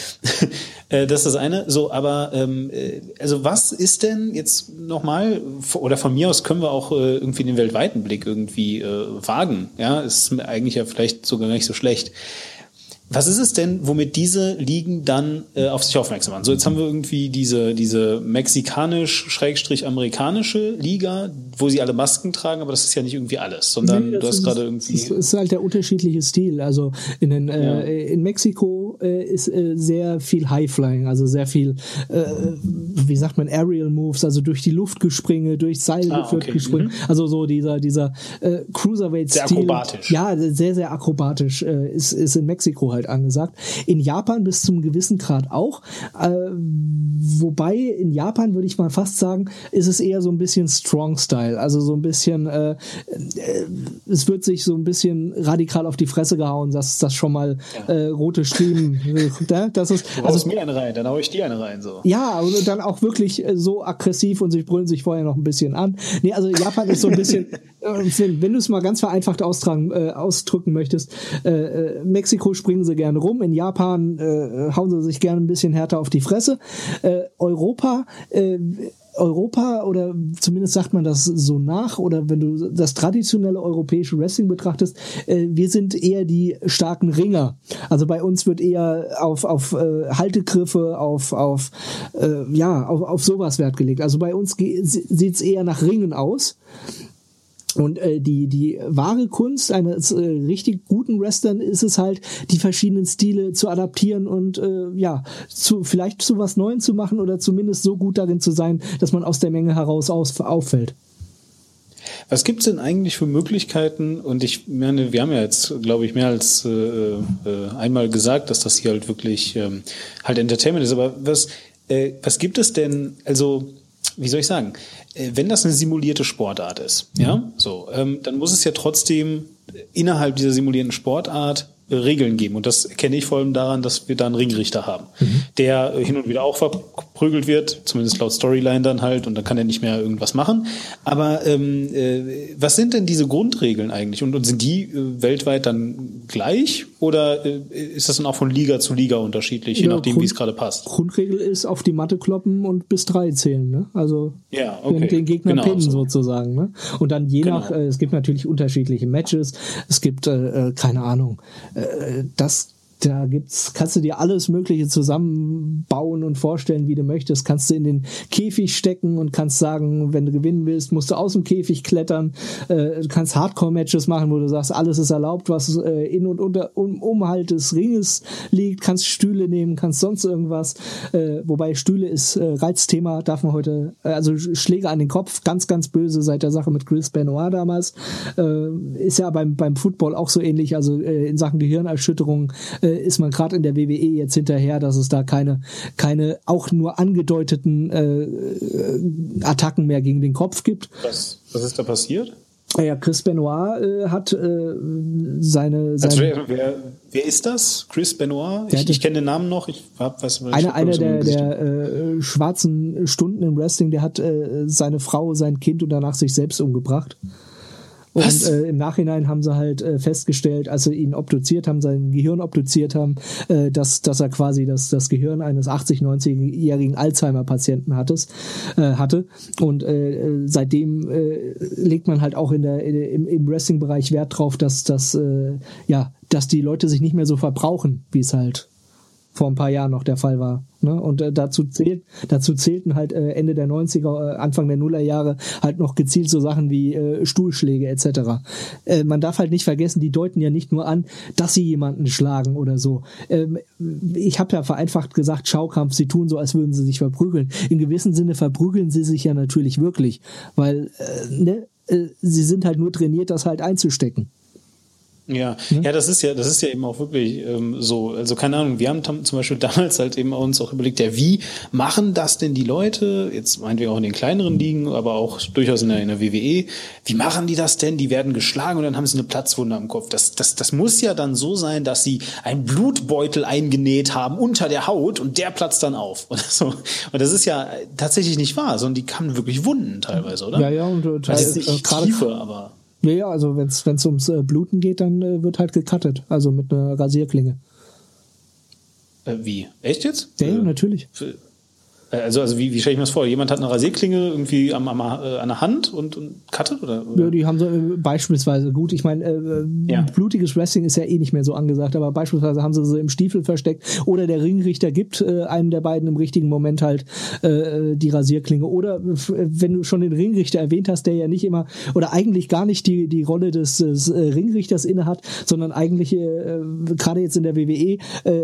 Äh, das ist das eine. So, aber ähm, äh, also was ist denn jetzt nochmal oder von mir aus können wir auch äh, irgendwie den weltweiten Blick irgendwie äh, wagen. Ja, ist eigentlich ja vielleicht sogar gar nicht so schlecht. Was ist es denn, womit diese Ligen dann äh, auf sich aufmerksam machen? So, jetzt haben wir irgendwie diese, diese mexikanisch-amerikanische Liga, wo sie alle Masken tragen, aber das ist ja nicht irgendwie alles, sondern nee, du hast gerade irgendwie. Es ist halt der unterschiedliche Stil. Also in, den, äh, ja. äh, in Mexiko äh, ist äh, sehr viel Highflying, also sehr viel, äh, wie sagt man, Aerial Moves, also durch die Luft gespringe, durch Seil ah, okay. gespringe. Mhm. Also so dieser, dieser äh, Cruiserweight-Stil. Sehr akrobatisch. Ja, sehr, sehr akrobatisch äh, ist, ist in Mexiko halt angesagt. In Japan bis zum gewissen Grad auch. Äh, wobei in Japan würde ich mal fast sagen, ist es eher so ein bisschen Strong-Style. Also so ein bisschen, äh, äh, es wird sich so ein bisschen radikal auf die Fresse gehauen, dass das schon mal ja. äh, rote Striemen. äh, das ist, du also mir eine rein, dann hau ich dir eine rein. So. Ja, und dann auch wirklich äh, so aggressiv und sie brüllen sich vorher noch ein bisschen an. Nee, also Japan ist so ein bisschen, wenn, wenn du es mal ganz vereinfacht austragen, äh, ausdrücken möchtest, äh, äh, Mexiko springen sie gerne rum, in Japan äh, hauen sie sich gerne ein bisschen härter auf die Fresse. Äh, Europa äh, Europa oder zumindest sagt man das so nach oder wenn du das traditionelle europäische Wrestling betrachtest, äh, wir sind eher die starken Ringer. Also bei uns wird eher auf, auf äh, Haltegriffe, auf, auf, äh, ja, auf, auf sowas Wert gelegt. Also bei uns sieht's eher nach Ringen aus. Und äh, die, die wahre Kunst eines äh, richtig guten Wrestlern ist es halt, die verschiedenen Stile zu adaptieren und äh, ja, zu, vielleicht zu was Neuem zu machen oder zumindest so gut darin zu sein, dass man aus der Menge heraus aus, auffällt. Was gibt's denn eigentlich für Möglichkeiten? Und ich meine, wir haben ja jetzt, glaube ich, mehr als äh, äh, einmal gesagt, dass das hier halt wirklich ähm, halt Entertainment ist. Aber was, äh, was gibt es denn, also wie soll ich sagen, äh, wenn das eine simulierte Sportart ist, ja, so, ähm, dann muss es ja trotzdem innerhalb dieser simulierten Sportart Regeln geben. Und das kenne ich vor allem daran, dass wir da einen Ringrichter haben, mhm. der hin und wieder auch verprügelt wird, zumindest laut Storyline dann halt, und dann kann er nicht mehr irgendwas machen. Aber ähm, äh, was sind denn diese Grundregeln eigentlich? Und, und sind die äh, weltweit dann gleich oder äh, ist das dann auch von Liga zu Liga unterschiedlich, je ja, nachdem, wie es gerade passt? Grundregel ist auf die Matte kloppen und bis drei zählen, ne? Also ja, okay. den Gegner genau, pinnen so. sozusagen. Ne? Und dann je genau. nach, äh, es gibt natürlich unterschiedliche Matches, es gibt, äh, äh keine Ahnung, das da gibt's, kannst du dir alles Mögliche zusammenbauen und vorstellen, wie du möchtest. Kannst du in den Käfig stecken und kannst sagen, wenn du gewinnen willst, musst du aus dem Käfig klettern. Äh, du kannst Hardcore-Matches machen, wo du sagst, alles ist erlaubt, was äh, in und unter um, Umhalt des Ringes liegt. Kannst Stühle nehmen, kannst sonst irgendwas. Äh, wobei Stühle ist äh, Reizthema, darf man heute, äh, also Schläge an den Kopf, ganz, ganz böse seit der Sache mit Chris Benoit damals. Äh, ist ja beim, beim Football auch so ähnlich, also äh, in Sachen Gehirnerschütterung äh, ist man gerade in der WWE jetzt hinterher, dass es da keine, keine auch nur angedeuteten äh, Attacken mehr gegen den Kopf gibt. Was, was ist da passiert? Ja, Chris Benoit äh, hat äh, seine. Also seine also wer, wer, wer, ist das? Chris Benoit? Ich, ich kenne den Namen noch. Ich hab, weiß, ich einer einer der, der äh, schwarzen Stunden im Wrestling, der hat äh, seine Frau, sein Kind und danach sich selbst umgebracht. Und äh, im Nachhinein haben sie halt äh, festgestellt, als sie ihn obduziert haben, sein Gehirn obduziert haben, äh, dass, dass er quasi das, das Gehirn eines 80, 90-jährigen Alzheimer-Patienten hattes, äh, hatte. Und äh, seitdem äh, legt man halt auch in der, in, im, im Wrestling-Bereich Wert drauf, dass, dass, äh, ja, dass die Leute sich nicht mehr so verbrauchen, wie es halt vor ein paar Jahren noch der Fall war. Ne? Und äh, dazu, zählt, dazu zählten halt äh, Ende der 90er, äh, Anfang der Nullerjahre halt noch gezielt so Sachen wie äh, Stuhlschläge etc. Äh, man darf halt nicht vergessen, die deuten ja nicht nur an, dass sie jemanden schlagen oder so. Ähm, ich habe ja vereinfacht gesagt, Schaukampf, sie tun so, als würden sie sich verprügeln. In gewissem Sinne verprügeln sie sich ja natürlich wirklich, weil äh, ne, äh, sie sind halt nur trainiert, das halt einzustecken. Ja, ja, ja, das ist ja, das ist ja eben auch wirklich ähm, so. Also keine Ahnung, wir haben zum Beispiel damals halt eben uns auch überlegt, ja, wie machen das denn die Leute? Jetzt meinen wir auch in den kleineren Ligen, aber auch durchaus in der, in der WWE. Wie machen die das denn? Die werden geschlagen und dann haben sie eine Platzwunde am Kopf. Das, das, das muss ja dann so sein, dass sie einen Blutbeutel eingenäht haben unter der Haut und der platzt dann auf. Und, so. und das ist ja tatsächlich nicht wahr, sondern die haben wirklich Wunden teilweise, oder? Ja, ja, und äh, also nicht äh, tiefe, aber ja, ja, also wenn es ums äh, Bluten geht, dann äh, wird halt gecuttet, also mit einer Rasierklinge. Äh, wie? Echt jetzt? Ja, ja natürlich. Äh, also, also wie, wie stelle ich mir das vor? Jemand hat eine Rasierklinge irgendwie am, am, äh, an der Hand und, und cuttet? Oder, oder? Ja, die haben so äh, beispielsweise, gut, ich meine, äh, ja. blutiges Wrestling ist ja eh nicht mehr so angesagt, aber beispielsweise haben sie so im Stiefel versteckt oder der Ringrichter gibt äh, einem der beiden im richtigen Moment halt äh, die Rasierklinge. Oder wenn du schon den Ringrichter erwähnt hast, der ja nicht immer oder eigentlich gar nicht die, die Rolle des, des äh, Ringrichters innehat, sondern eigentlich äh, gerade jetzt in der WWE äh,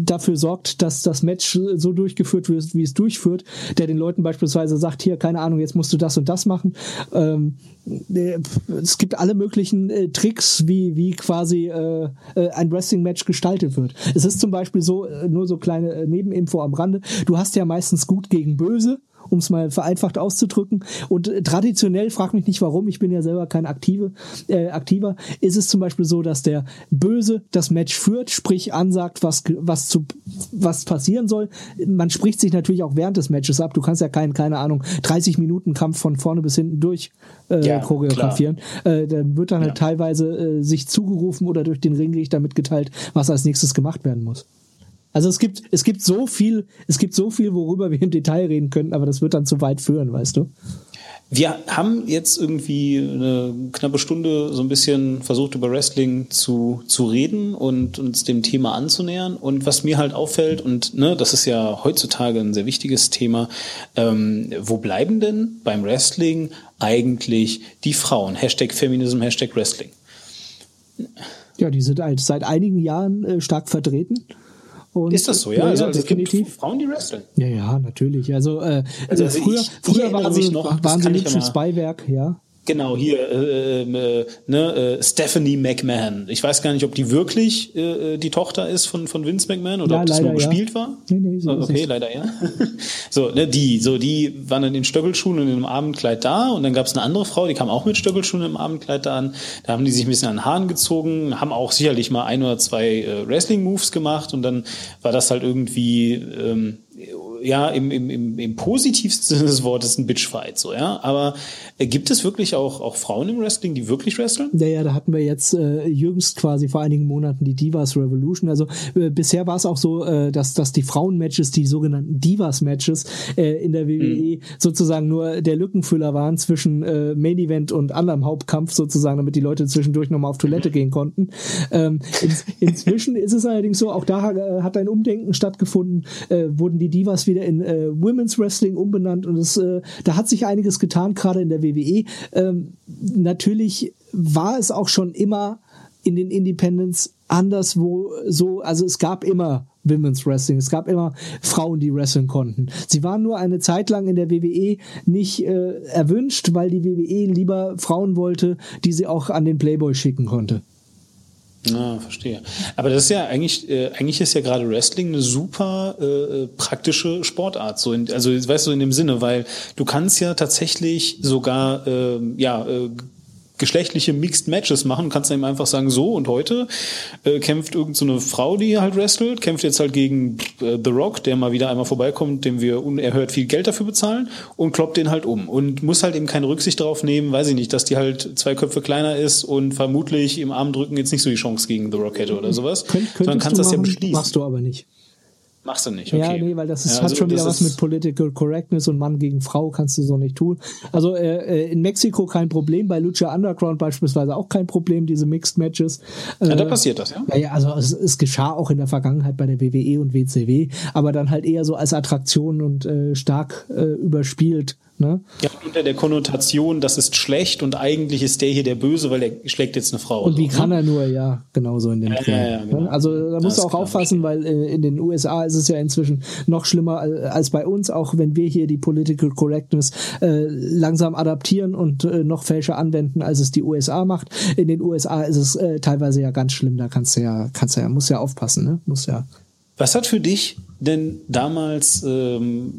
dafür sorgt, dass das Match so durchgeführt wird, wie es durchführt, der den Leuten beispielsweise sagt, hier, keine Ahnung, jetzt musst du das und das machen. Ähm, äh, es gibt alle möglichen äh, Tricks, wie, wie quasi äh, äh, ein Wrestling-Match gestaltet wird. Es ist zum Beispiel so, äh, nur so kleine äh, Nebeninfo am Rande, du hast ja meistens gut gegen böse um es mal vereinfacht auszudrücken. Und äh, traditionell, frag mich nicht warum, ich bin ja selber kein Aktive, äh, Aktiver, ist es zum Beispiel so, dass der Böse das Match führt, sprich ansagt, was, was, zu, was passieren soll. Man spricht sich natürlich auch während des Matches ab. Du kannst ja keinen, keine Ahnung, 30 Minuten Kampf von vorne bis hinten durch äh, ja, choreografieren. Äh, dann wird dann halt ja. teilweise äh, sich zugerufen oder durch den Ringrichter mitgeteilt, was als nächstes gemacht werden muss. Also es gibt, es gibt so viel, es gibt so viel, worüber wir im Detail reden könnten, aber das wird dann zu weit führen, weißt du? Wir haben jetzt irgendwie eine knappe Stunde so ein bisschen versucht, über Wrestling zu, zu reden und uns dem Thema anzunähern. Und was mir halt auffällt, und ne, das ist ja heutzutage ein sehr wichtiges Thema, ähm, wo bleiben denn beim Wrestling eigentlich die Frauen? Hashtag Feminism, Hashtag Wrestling. Ja, die sind halt seit einigen Jahren äh, stark vertreten. Und ist das so, ja? ja also, also definitiv. Frauen, die wresteln. Ja, ja, natürlich. Also, äh, also, also früher, ich, früher waren sie, noch, waren sie nicht Beiwerk, ja. Genau, hier, äh, äh, ne, äh, Stephanie McMahon. Ich weiß gar nicht, ob die wirklich äh, die Tochter ist von, von Vince McMahon oder ja, ob das nur gespielt ja. war. Nee, nee, so okay, leider ja. so, ne, die, so, die waren dann in Stöckelschuhen und im Abendkleid da und dann gab es eine andere Frau, die kam auch mit Stöckelschuhen im Abendkleid da an. Da haben die sich ein bisschen an den Haaren gezogen, haben auch sicherlich mal ein oder zwei äh, Wrestling-Moves gemacht und dann war das halt irgendwie ähm, ja im, im, im, im positivsten Sinne des Wortes ein Bitchfight, so, ja. Aber äh, gibt es wirklich auch, auch Frauen im Wrestling, die wirklich wresteln? Naja, da hatten wir jetzt äh, jüngst quasi vor einigen Monaten die Divas Revolution. Also äh, bisher war es auch so, äh, dass, dass die Frauenmatches, die sogenannten Divas-Matches äh, in der WWE mhm. sozusagen nur der Lückenfüller waren zwischen äh, Main Event und anderem Hauptkampf sozusagen, damit die Leute zwischendurch nochmal auf Toilette gehen konnten. Ähm, in, inzwischen ist es allerdings so, auch da äh, hat ein Umdenken stattgefunden, äh, wurden die Divas wieder in äh, Women's Wrestling umbenannt und es, äh, da hat sich einiges getan, gerade in der WWE. Ähm, natürlich war es auch schon immer in den Independents anderswo so, also es gab immer Women's Wrestling. Es gab immer Frauen, die wresteln konnten. Sie waren nur eine Zeit lang in der WWE nicht äh, erwünscht, weil die WWE lieber Frauen wollte, die sie auch an den Playboy schicken konnte. Ah, verstehe. Aber das ist ja eigentlich, äh, eigentlich ist ja gerade Wrestling eine super äh, praktische Sportart. So in, also weißt du in dem Sinne, weil du kannst ja tatsächlich sogar äh, ja äh, geschlechtliche Mixed Matches machen. Du kannst dann eben einfach sagen, so und heute äh, kämpft irgendeine so Frau, die halt wrestelt, kämpft jetzt halt gegen äh, The Rock, der mal wieder einmal vorbeikommt, dem wir unerhört viel Geld dafür bezahlen und kloppt den halt um und muss halt eben keine Rücksicht darauf nehmen, weiß ich nicht, dass die halt zwei Köpfe kleiner ist und vermutlich im Armdrücken jetzt nicht so die Chance gegen The Rock hätte oder sowas. Könnt, Sondern kannst das machen, ja beschließen. Machst du aber nicht. Machst du nicht, okay. Ja, nee, weil das ist, ja, also hat schon wieder was mit Political Correctness und Mann gegen Frau kannst du so nicht tun. Also äh, äh, in Mexiko kein Problem, bei Lucha Underground beispielsweise auch kein Problem, diese Mixed Matches. Äh, ja, da passiert das, ja? Ja, also es, es geschah auch in der Vergangenheit bei der WWE und WCW, aber dann halt eher so als Attraktion und äh, stark äh, überspielt Ne? Ja, unter der Konnotation, das ist schlecht und eigentlich ist der hier der Böse, weil der schlägt jetzt eine Frau. Und wie so, kann ne? er nur, ja, genauso in dem ja, ja, ja, genau. Also da musst du auch aufpassen, weil äh, in den USA ist es ja inzwischen noch schlimmer als bei uns, auch wenn wir hier die Political Correctness äh, langsam adaptieren und äh, noch fälscher anwenden, als es die USA macht. In den USA ist es äh, teilweise ja ganz schlimm, da kannst du ja, kannst du ja, musst ja aufpassen, ne? Muss ja. Was hat für dich denn damals ähm,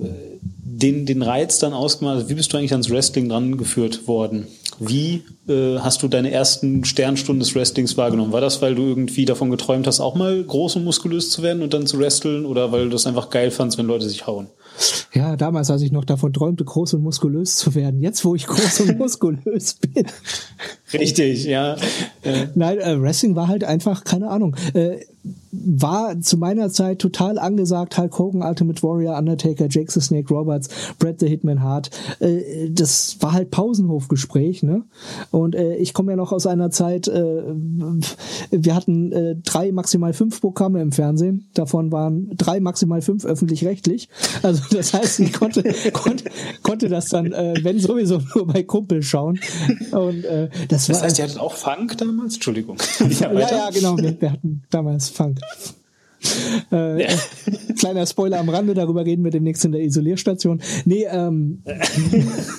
den, den Reiz dann ausgemacht? Wie bist du eigentlich ans Wrestling dran geführt worden? Wie äh, hast du deine ersten Sternstunden des Wrestlings wahrgenommen? War das, weil du irgendwie davon geträumt hast, auch mal groß und muskulös zu werden und dann zu wresteln? Oder weil du das einfach geil fandst, wenn Leute sich hauen? Ja, damals, als ich noch davon träumte, groß und muskulös zu werden. Jetzt, wo ich groß und muskulös bin. Richtig, ja. Nein, äh, Wrestling war halt einfach, keine Ahnung. Äh, war zu meiner Zeit total angesagt. Hulk Hogan, Ultimate Warrior, Undertaker, Jake the Snake Roberts, Brett the Hitman Hart. Äh, das war halt Pausenhofgespräch, ne? Und äh, ich komme ja noch aus einer Zeit, äh, wir hatten äh, drei, maximal fünf Programme im Fernsehen. Davon waren drei, maximal fünf öffentlich-rechtlich. Also das heißt, ich konnte, konnte, konnte das dann, äh, wenn sowieso nur bei Kumpel schauen. Und äh, das, das heißt, ihr hattet auch Funk damals? Entschuldigung. ja, ja, genau. Wir, wir hatten damals Funk. Äh, ja. Kleiner Spoiler am Rande, darüber reden wir demnächst in der Isolierstation. Nee, ähm,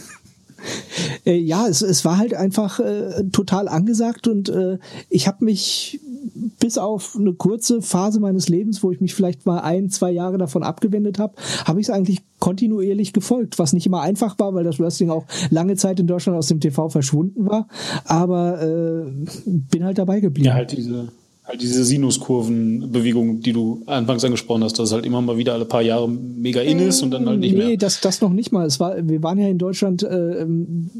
äh, ja, es, es war halt einfach äh, total angesagt und äh, ich habe mich bis auf eine kurze Phase meines Lebens, wo ich mich vielleicht mal ein, zwei Jahre davon abgewendet habe, habe ich es eigentlich kontinuierlich gefolgt, was nicht immer einfach war, weil das Wrestling auch lange Zeit in Deutschland aus dem TV verschwunden war, aber äh, bin halt dabei geblieben. Ja, halt diese halt diese Sinuskurvenbewegung, die du anfangs angesprochen hast, dass es halt immer mal wieder alle paar Jahre mega in ist und dann halt nicht nee, mehr. Nee, das, das noch nicht mal. Es war, wir waren ja in Deutschland, äh, ähm,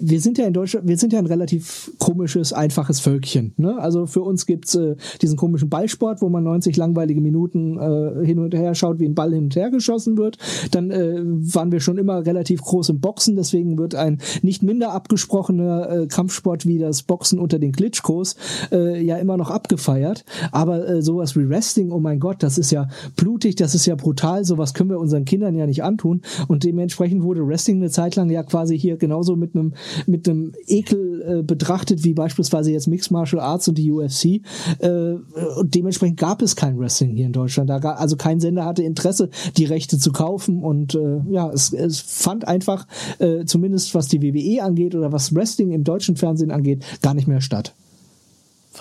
wir sind ja in Deutschland, wir sind ja ein relativ komisches, einfaches Völkchen. Ne? Also für uns gibt's äh, diesen komischen Ballsport, wo man 90 langweilige Minuten äh, hin und her schaut, wie ein Ball hin und her geschossen wird. Dann äh, waren wir schon immer relativ groß im Boxen, deswegen wird ein nicht minder abgesprochener äh, Kampfsport wie das Boxen unter den Klitschkos äh, ja immer noch abgefeiert. Aber äh, sowas wie Wrestling, oh mein Gott, das ist ja blutig, das ist ja brutal, sowas können wir unseren Kindern ja nicht antun. Und dementsprechend wurde Wrestling eine Zeit lang ja quasi hier genauso mit einem mit einem Ekel äh, betrachtet, wie beispielsweise jetzt Mixed Martial Arts und die UFC. Äh, und dementsprechend gab es kein Wrestling hier in Deutschland. Da gab, also kein Sender hatte Interesse, die Rechte zu kaufen. Und äh, ja, es, es fand einfach, äh, zumindest was die WWE angeht oder was Wrestling im deutschen Fernsehen angeht, gar nicht mehr statt.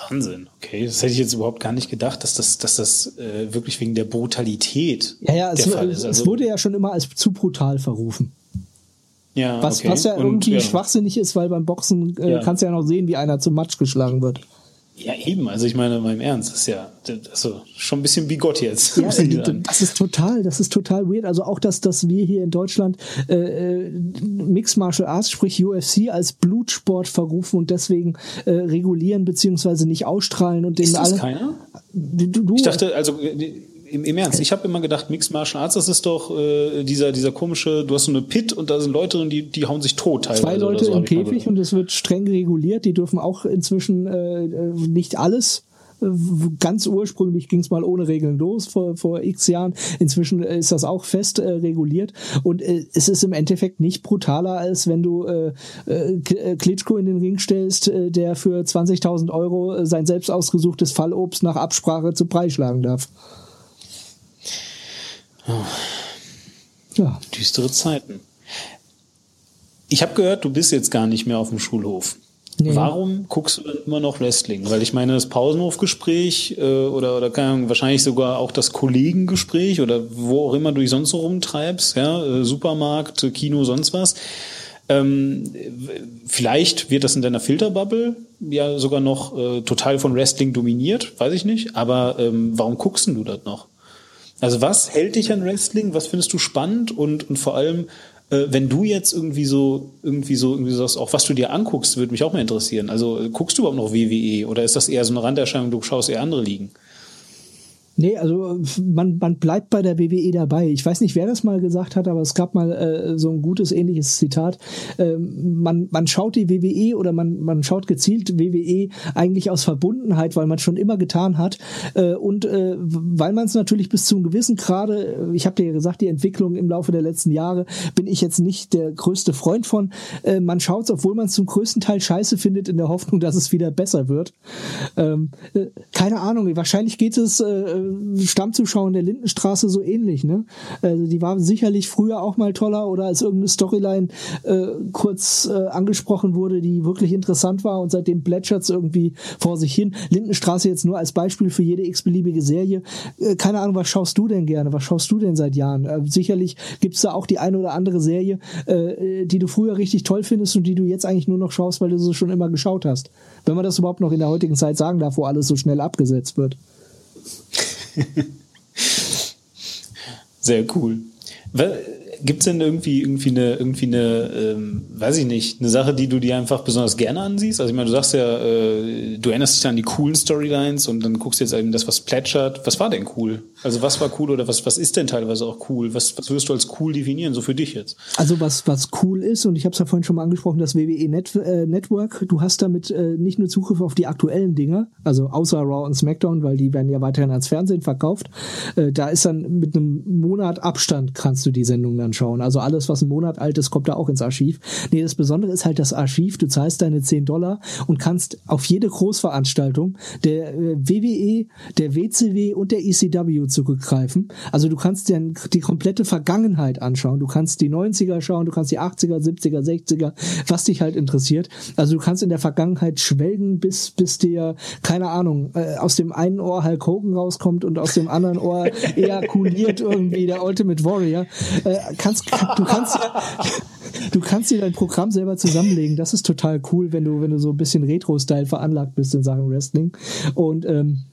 Wahnsinn, okay. Das hätte ich jetzt überhaupt gar nicht gedacht, dass das, dass das äh, wirklich wegen der Brutalität ja, ja, der es, Fall ist. Also, es wurde ja schon immer als zu brutal verrufen. Ja, Was, okay. was ja Und, irgendwie ja. schwachsinnig ist, weil beim Boxen äh, Ja. kannst du ja noch sehen, wie einer zum Matsch geschlagen wird. Ja, eben. Also ich meine, beim Ernst, das ist ja also schon ein bisschen wie Gott jetzt. Ja, das ist total, das ist total weird. Also auch, dass, dass wir hier in Deutschland äh, äh, Mixed Martial Arts, sprich UFC, als Blutsport verrufen und deswegen äh, regulieren beziehungsweise nicht ausstrahlen und den ist das alle. keiner? Du, du, Ich dachte, also äh, im, im Ernst, ich habe immer gedacht, Mixed Martial Arts, das ist doch äh, dieser, dieser komische, du hast so eine Pit und da sind Leute drin, die, die hauen sich tot teilweise. zwei Leute so, im Käfig und es wird streng reguliert. Die dürfen auch inzwischen äh, nicht alles. Äh, Ganz ursprünglich ging es mal ohne Regeln los vor, vor x Jahren. Inzwischen äh, ist das auch fest äh, reguliert und äh, es ist im Endeffekt nicht brutaler, als wenn du äh, äh, Klitschko in den Ring stellst, äh, der für 20.000 Euro sein selbst ausgesuchtes Fallobst nach Absprache zu Preis schlagen darf. Ja, Düstere Zeiten. Ich habe gehört, du bist jetzt gar nicht mehr auf dem Schulhof. Nee. Warum guckst du dann immer noch Wrestling? Weil ich meine, das Pausenhofgespräch äh, oder, oder keine Ahnung, wahrscheinlich sogar auch das Kollegengespräch oder wo auch immer du dich sonst so rumtreibst, ja, äh, Supermarkt, äh, Kino, sonst was. Ähm, vielleicht wird das in deiner Filterbubble ja sogar noch äh, total von Wrestling dominiert, weiß ich nicht. Aber ähm, warum guckst denn du das noch? Also was hält dich an Wrestling? Was findest du spannend? Und, und vor allem, äh, wenn du jetzt irgendwie so, irgendwie so, irgendwie sagst, auch was du dir anguckst, würde mich auch mal interessieren. Also äh, guckst du überhaupt noch WWE oder ist das eher so eine Randerscheinung, du schaust eher andere Ligen? Nee, also man, man bleibt bei der WWE dabei. Ich weiß nicht, wer das mal gesagt hat, aber es gab mal äh, so ein gutes ähnliches Zitat. Ähm, man, man schaut die WWE oder man, man schaut gezielt WWE eigentlich aus Verbundenheit, weil man schon immer getan hat. Äh, und äh, weil man es natürlich bis zum gewissen Grade, ich habe dir ja gesagt, die Entwicklung im Laufe der letzten Jahre bin ich jetzt nicht der größte Freund von. Äh, man schaut es, obwohl man es zum größten Teil scheiße findet, in der Hoffnung, dass es wieder besser wird. Ähm, äh, keine Ahnung, wahrscheinlich geht es äh, Stammzuschauern der Lindenstraße so ähnlich. Ne? Also die war sicherlich früher auch mal toller oder als irgendeine Storyline äh, kurz äh, angesprochen wurde, die wirklich interessant war und seitdem plätschert es irgendwie vor sich hin. Lindenstraße jetzt nur als Beispiel für jede x-beliebige Serie. Äh, keine Ahnung, was schaust du denn gerne? Was schaust du denn seit Jahren? Äh, sicherlich gibt's da auch die eine oder andere Serie, äh, die du früher richtig toll findest und die du jetzt eigentlich nur noch schaust, weil du sie schon immer geschaut hast. Wenn man das überhaupt noch in der heutigen Zeit sagen darf, wo alles so schnell abgesetzt wird. Sehr cool. Gibt es denn irgendwie, irgendwie eine, irgendwie eine, ähm, weiß ich nicht, eine Sache, die du dir einfach besonders gerne ansiehst? Also ich meine, du sagst ja, äh, du erinnerst dich an die coolen Storylines und dann guckst du jetzt eben das, was plätschert. Was war denn cool? Also was war cool oder was, was ist denn teilweise auch cool? Was, was würdest du als cool definieren, so für dich jetzt? Also was, was cool ist, und ich habe es ja vorhin schon mal angesprochen, das WWE Net, äh, Network, du hast damit äh, nicht nur Zugriff auf die aktuellen Dinge, also außer Raw und SmackDown, weil die werden ja weiterhin als Fernsehen verkauft. Äh, da ist dann mit einem Monat Abstand kannst du die Sendung dann schauen. Also alles, was ein Monat alt ist, kommt da auch ins Archiv. Nee, das Besondere ist halt das Archiv. Du zahlst deine 10 Dollar und kannst auf jede Großveranstaltung der äh, WWE, der WCW und der ECW zurückgreifen. Also du kannst dir die komplette Vergangenheit anschauen. Du kannst die 90er schauen, du kannst die 80er, 70er, 60er, was dich halt interessiert. Also du kannst in der Vergangenheit schwelgen, bis, bis dir, keine Ahnung, äh, aus dem einen Ohr Hulk Hogan rauskommt und aus dem anderen Ohr ejakuliert irgendwie der Ultimate Warrior. Kannst, du kannst du kannst dir dein Programm selber zusammenlegen. Das ist total cool, wenn du, wenn du so ein bisschen Retro-Style veranlagt bist in Sachen Wrestling. Und ähm,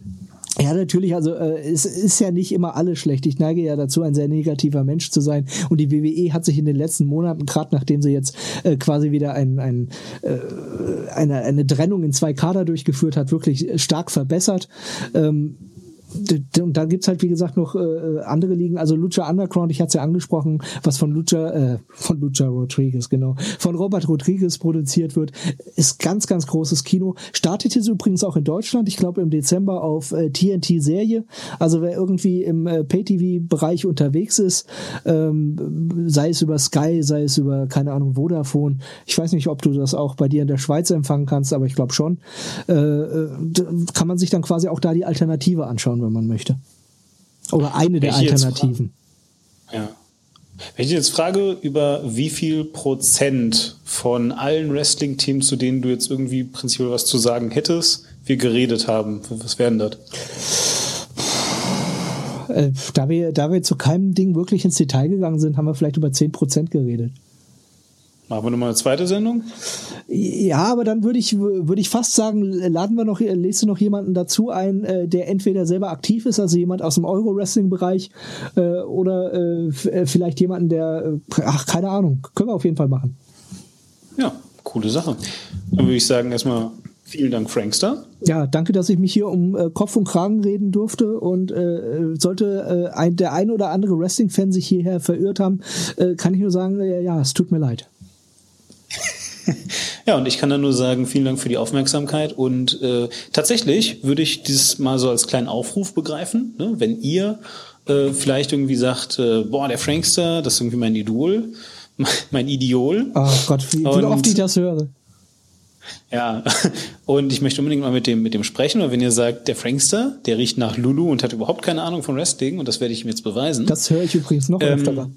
ja, natürlich, also äh, es ist ja nicht immer alles schlecht. Ich neige ja dazu, ein sehr negativer Mensch zu sein. Und die WWE hat sich in den letzten Monaten, gerade nachdem sie jetzt äh, quasi wieder ein, ein, äh, eine, eine Trennung in zwei Kader durchgeführt hat, wirklich stark verbessert. Ähm, und dann gibt's halt, wie gesagt, noch äh, andere Ligen. Also Lucha Underground, ich hatte es ja angesprochen, was von Lucha, äh, von Lucha Rodriguez, genau, von Robert Rodriguez produziert wird, ist ganz, ganz großes Kino. Startet jetzt übrigens auch in Deutschland, ich glaube im Dezember auf äh, TNT-Serie. Also wer irgendwie im äh, Pay-TV-Bereich unterwegs ist, ähm, sei es über Sky, sei es über, keine Ahnung, Vodafone. Ich weiß nicht, ob du das auch bei dir in der Schweiz empfangen kannst, aber ich glaube schon. Äh, äh kann man sich dann quasi auch da die Alternative anschauen wenn man möchte. Oder eine der Alternativen. Ja. Wenn ich jetzt frage, über wie viel Prozent von allen Wrestling-Teams, zu denen du jetzt irgendwie prinzipiell was zu sagen hättest, wir geredet haben, was wären das? Äh, da wir, da wir zu keinem Ding wirklich ins Detail gegangen sind, haben wir vielleicht über 10 Prozent geredet. Machen wir nochmal eine zweite Sendung? Ja, aber dann würde ich, würde ich fast sagen, laden wir noch, lädst du noch jemanden dazu ein, äh, der entweder selber aktiv ist, also jemand aus dem Euro-Wrestling-Bereich, äh, oder äh, vielleicht jemanden, der, ach, keine Ahnung, können wir auf jeden Fall machen. Ja, coole Sache. Dann würde ich sagen, erstmal Vielen Dank, Frankster. Ja, danke, dass ich mich hier um äh, Kopf und Kragen reden durfte. Und äh, sollte äh, ein, der ein oder andere Wrestling-Fan sich hierher verirrt haben, äh, kann ich nur sagen, äh, ja, es tut mir leid. Ja, und ich kann dann nur sagen, vielen Dank für die Aufmerksamkeit. Und äh, tatsächlich würde ich dieses mal so als kleinen Aufruf begreifen, ne? wenn ihr äh, vielleicht irgendwie sagt, äh, boah, der Frankster, das ist irgendwie mein Idol, mein Ideol. Oh Gott, wie, wie oft ich das höre. Ja, und ich möchte unbedingt mal mit dem, mit dem sprechen. Und wenn ihr sagt, der Frankster, der riecht nach Lulu und hat überhaupt keine Ahnung von Wrestling, und das werde ich ihm jetzt beweisen. Das höre ich übrigens noch ähm, öfter.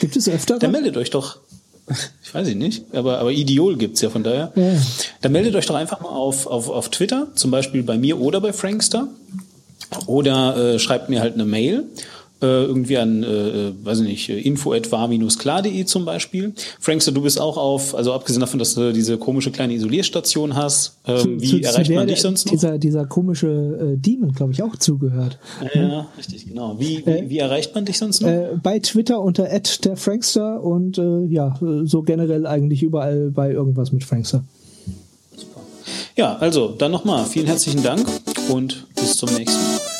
Gibt es öfter? Dann meldet euch doch. Ich weiß ich nicht, aber, aber Ideol gibt's ja von daher. Ja. Dann meldet euch doch einfach mal auf, auf, auf Twitter, zum Beispiel bei mir oder bei Frankster. Oder äh, schreibt mir halt eine Mail irgendwie an, äh, äh weiß ich nicht, info klarde zum Beispiel. Frankster, du bist auch auf, also abgesehen davon, dass du diese komische kleine Isolierstation hast, ähm, zu, wie zu, erreicht zu man dich sonst noch? Dieser, dieser komische äh, Demon, glaube ich, auch zugehört. Ja, ja, richtig, genau. Wie, wie, äh, wie erreicht man dich sonst noch? Äh, bei Twitter unter der Frankster und äh, ja, so generell eigentlich überall bei irgendwas mit Frankster. Ja, also dann nochmal vielen herzlichen Dank und bis zum nächsten Mal.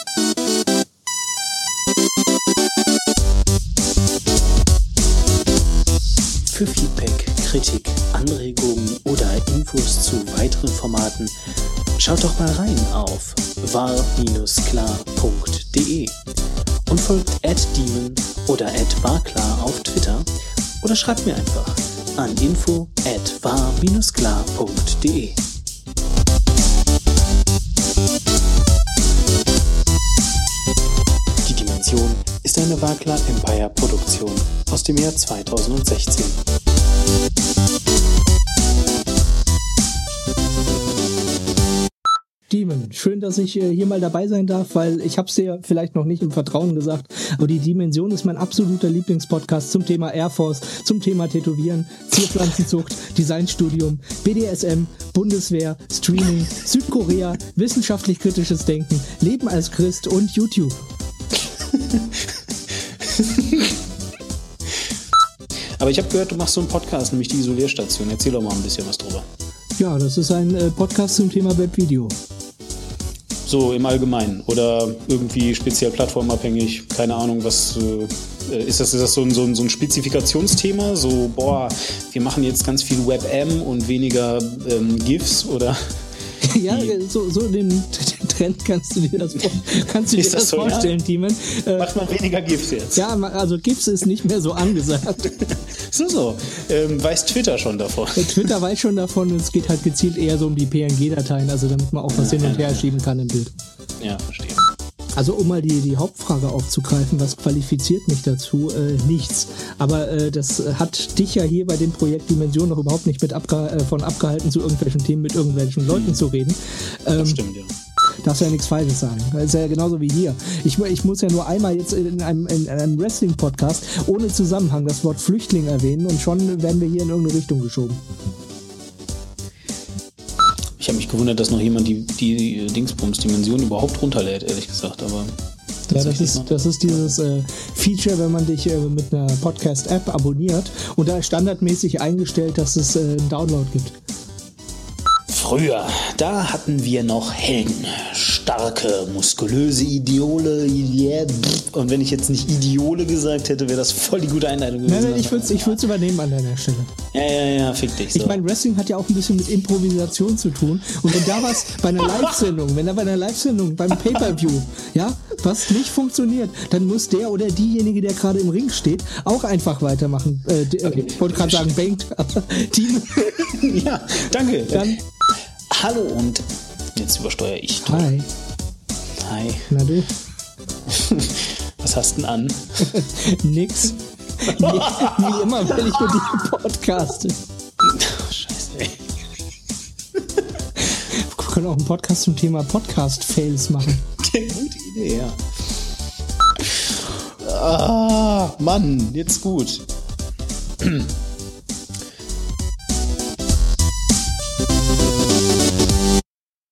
Kritik, Anregungen oder Infos zu weiteren Formaten schaut doch mal rein auf war-klar.de und folgt @demon oder @warklar auf Twitter oder schreibt mir einfach an info ist eine Wagler Empire Produktion aus dem Jahr 2016. Demon, schön, dass ich äh, hier mal dabei sein darf, weil ich habe es dir vielleicht noch nicht im Vertrauen gesagt, aber die Dimension ist mein absoluter Lieblingspodcast zum Thema Air Force, zum Thema Tätowieren, Zierpflanzenzucht, Designstudium, BDSM, Bundeswehr, Streaming, Südkorea, wissenschaftlich kritisches Denken, Leben als Christ und YouTube. Aber ich habe gehört, du machst so einen Podcast, nämlich die Isolierstation. Erzähl doch mal ein bisschen was drüber. Ja, das ist ein äh, Podcast zum Thema Webvideo. So im Allgemeinen oder irgendwie speziell plattformabhängig, keine Ahnung, was äh, ist das, ist das so ein, so, ein, so ein Spezifikationsthema? So, boah, wir machen jetzt ganz viel WebM und weniger ähm, GIFs oder? ja, so, so den, den, Trend kannst du dir das, kannst du dir das, das so, vorstellen, ja? Timon. Äh, Macht man weniger GIFs jetzt? Ja, also GIFs ist nicht mehr so angesagt. so, so. Ähm, weiß Twitter schon davon? Twitter weiß schon davon und es geht halt gezielt eher so um die PNG-Dateien, also damit man auch was hin und her schieben kann im Bild. Ja, verstehe. Also um mal die, die Hauptfrage aufzugreifen, was qualifiziert mich dazu? Äh, nichts. Aber äh, das hat dich ja hier bei dem Projekt Dimension noch überhaupt nicht mit abge äh, von abgehalten, zu irgendwelchen Themen mit irgendwelchen Leuten zu reden. Ähm, das stimmt, ja darfst ja nichts Falsches sagen. Das ist ja genauso wie hier. Ich, ich muss ja nur einmal jetzt in einem, in einem Wrestling-Podcast ohne Zusammenhang das Wort Flüchtling erwähnen und schon werden wir hier in irgendeine Richtung geschoben. Ich habe mich gewundert, dass noch jemand die, die Dingsbums-Dimension überhaupt runterlädt, ehrlich gesagt, aber. Ja, das ist, das ist dieses äh, Feature, wenn man dich äh, mit einer Podcast-App abonniert und da ist standardmäßig eingestellt, dass es äh, einen Download gibt. Früher, da hatten wir noch Helden. Starke, muskulöse Ideole. Und wenn ich jetzt nicht Ideole gesagt hätte, wäre das voll die gute Einleitung gewesen. Nein, nein, ich würde es ich übernehmen an deiner Stelle. Ja, ja, ja, fick dich. So. Ich meine, Wrestling hat ja auch ein bisschen mit Improvisation zu tun. Und wenn da was bei einer Live-Sendung, wenn da bei einer Live-Sendung, beim Pay-Per-View, ja, was nicht funktioniert, dann muss der oder diejenige, der gerade im Ring steht, auch einfach weitermachen. Äh, okay. Ich wollte gerade sagen, aber Team. ja, danke. Dann Hallo und jetzt übersteuere ich. Hi. Hi. Na du? Was hast du denn an? Nix. Wie, immer, wenn ich mit dir podcaste. Scheiße, ey. Wir können auch einen Podcast zum Thema Podcast-Fails machen. Gute Idee, ja. Ah, Mann, jetzt gut.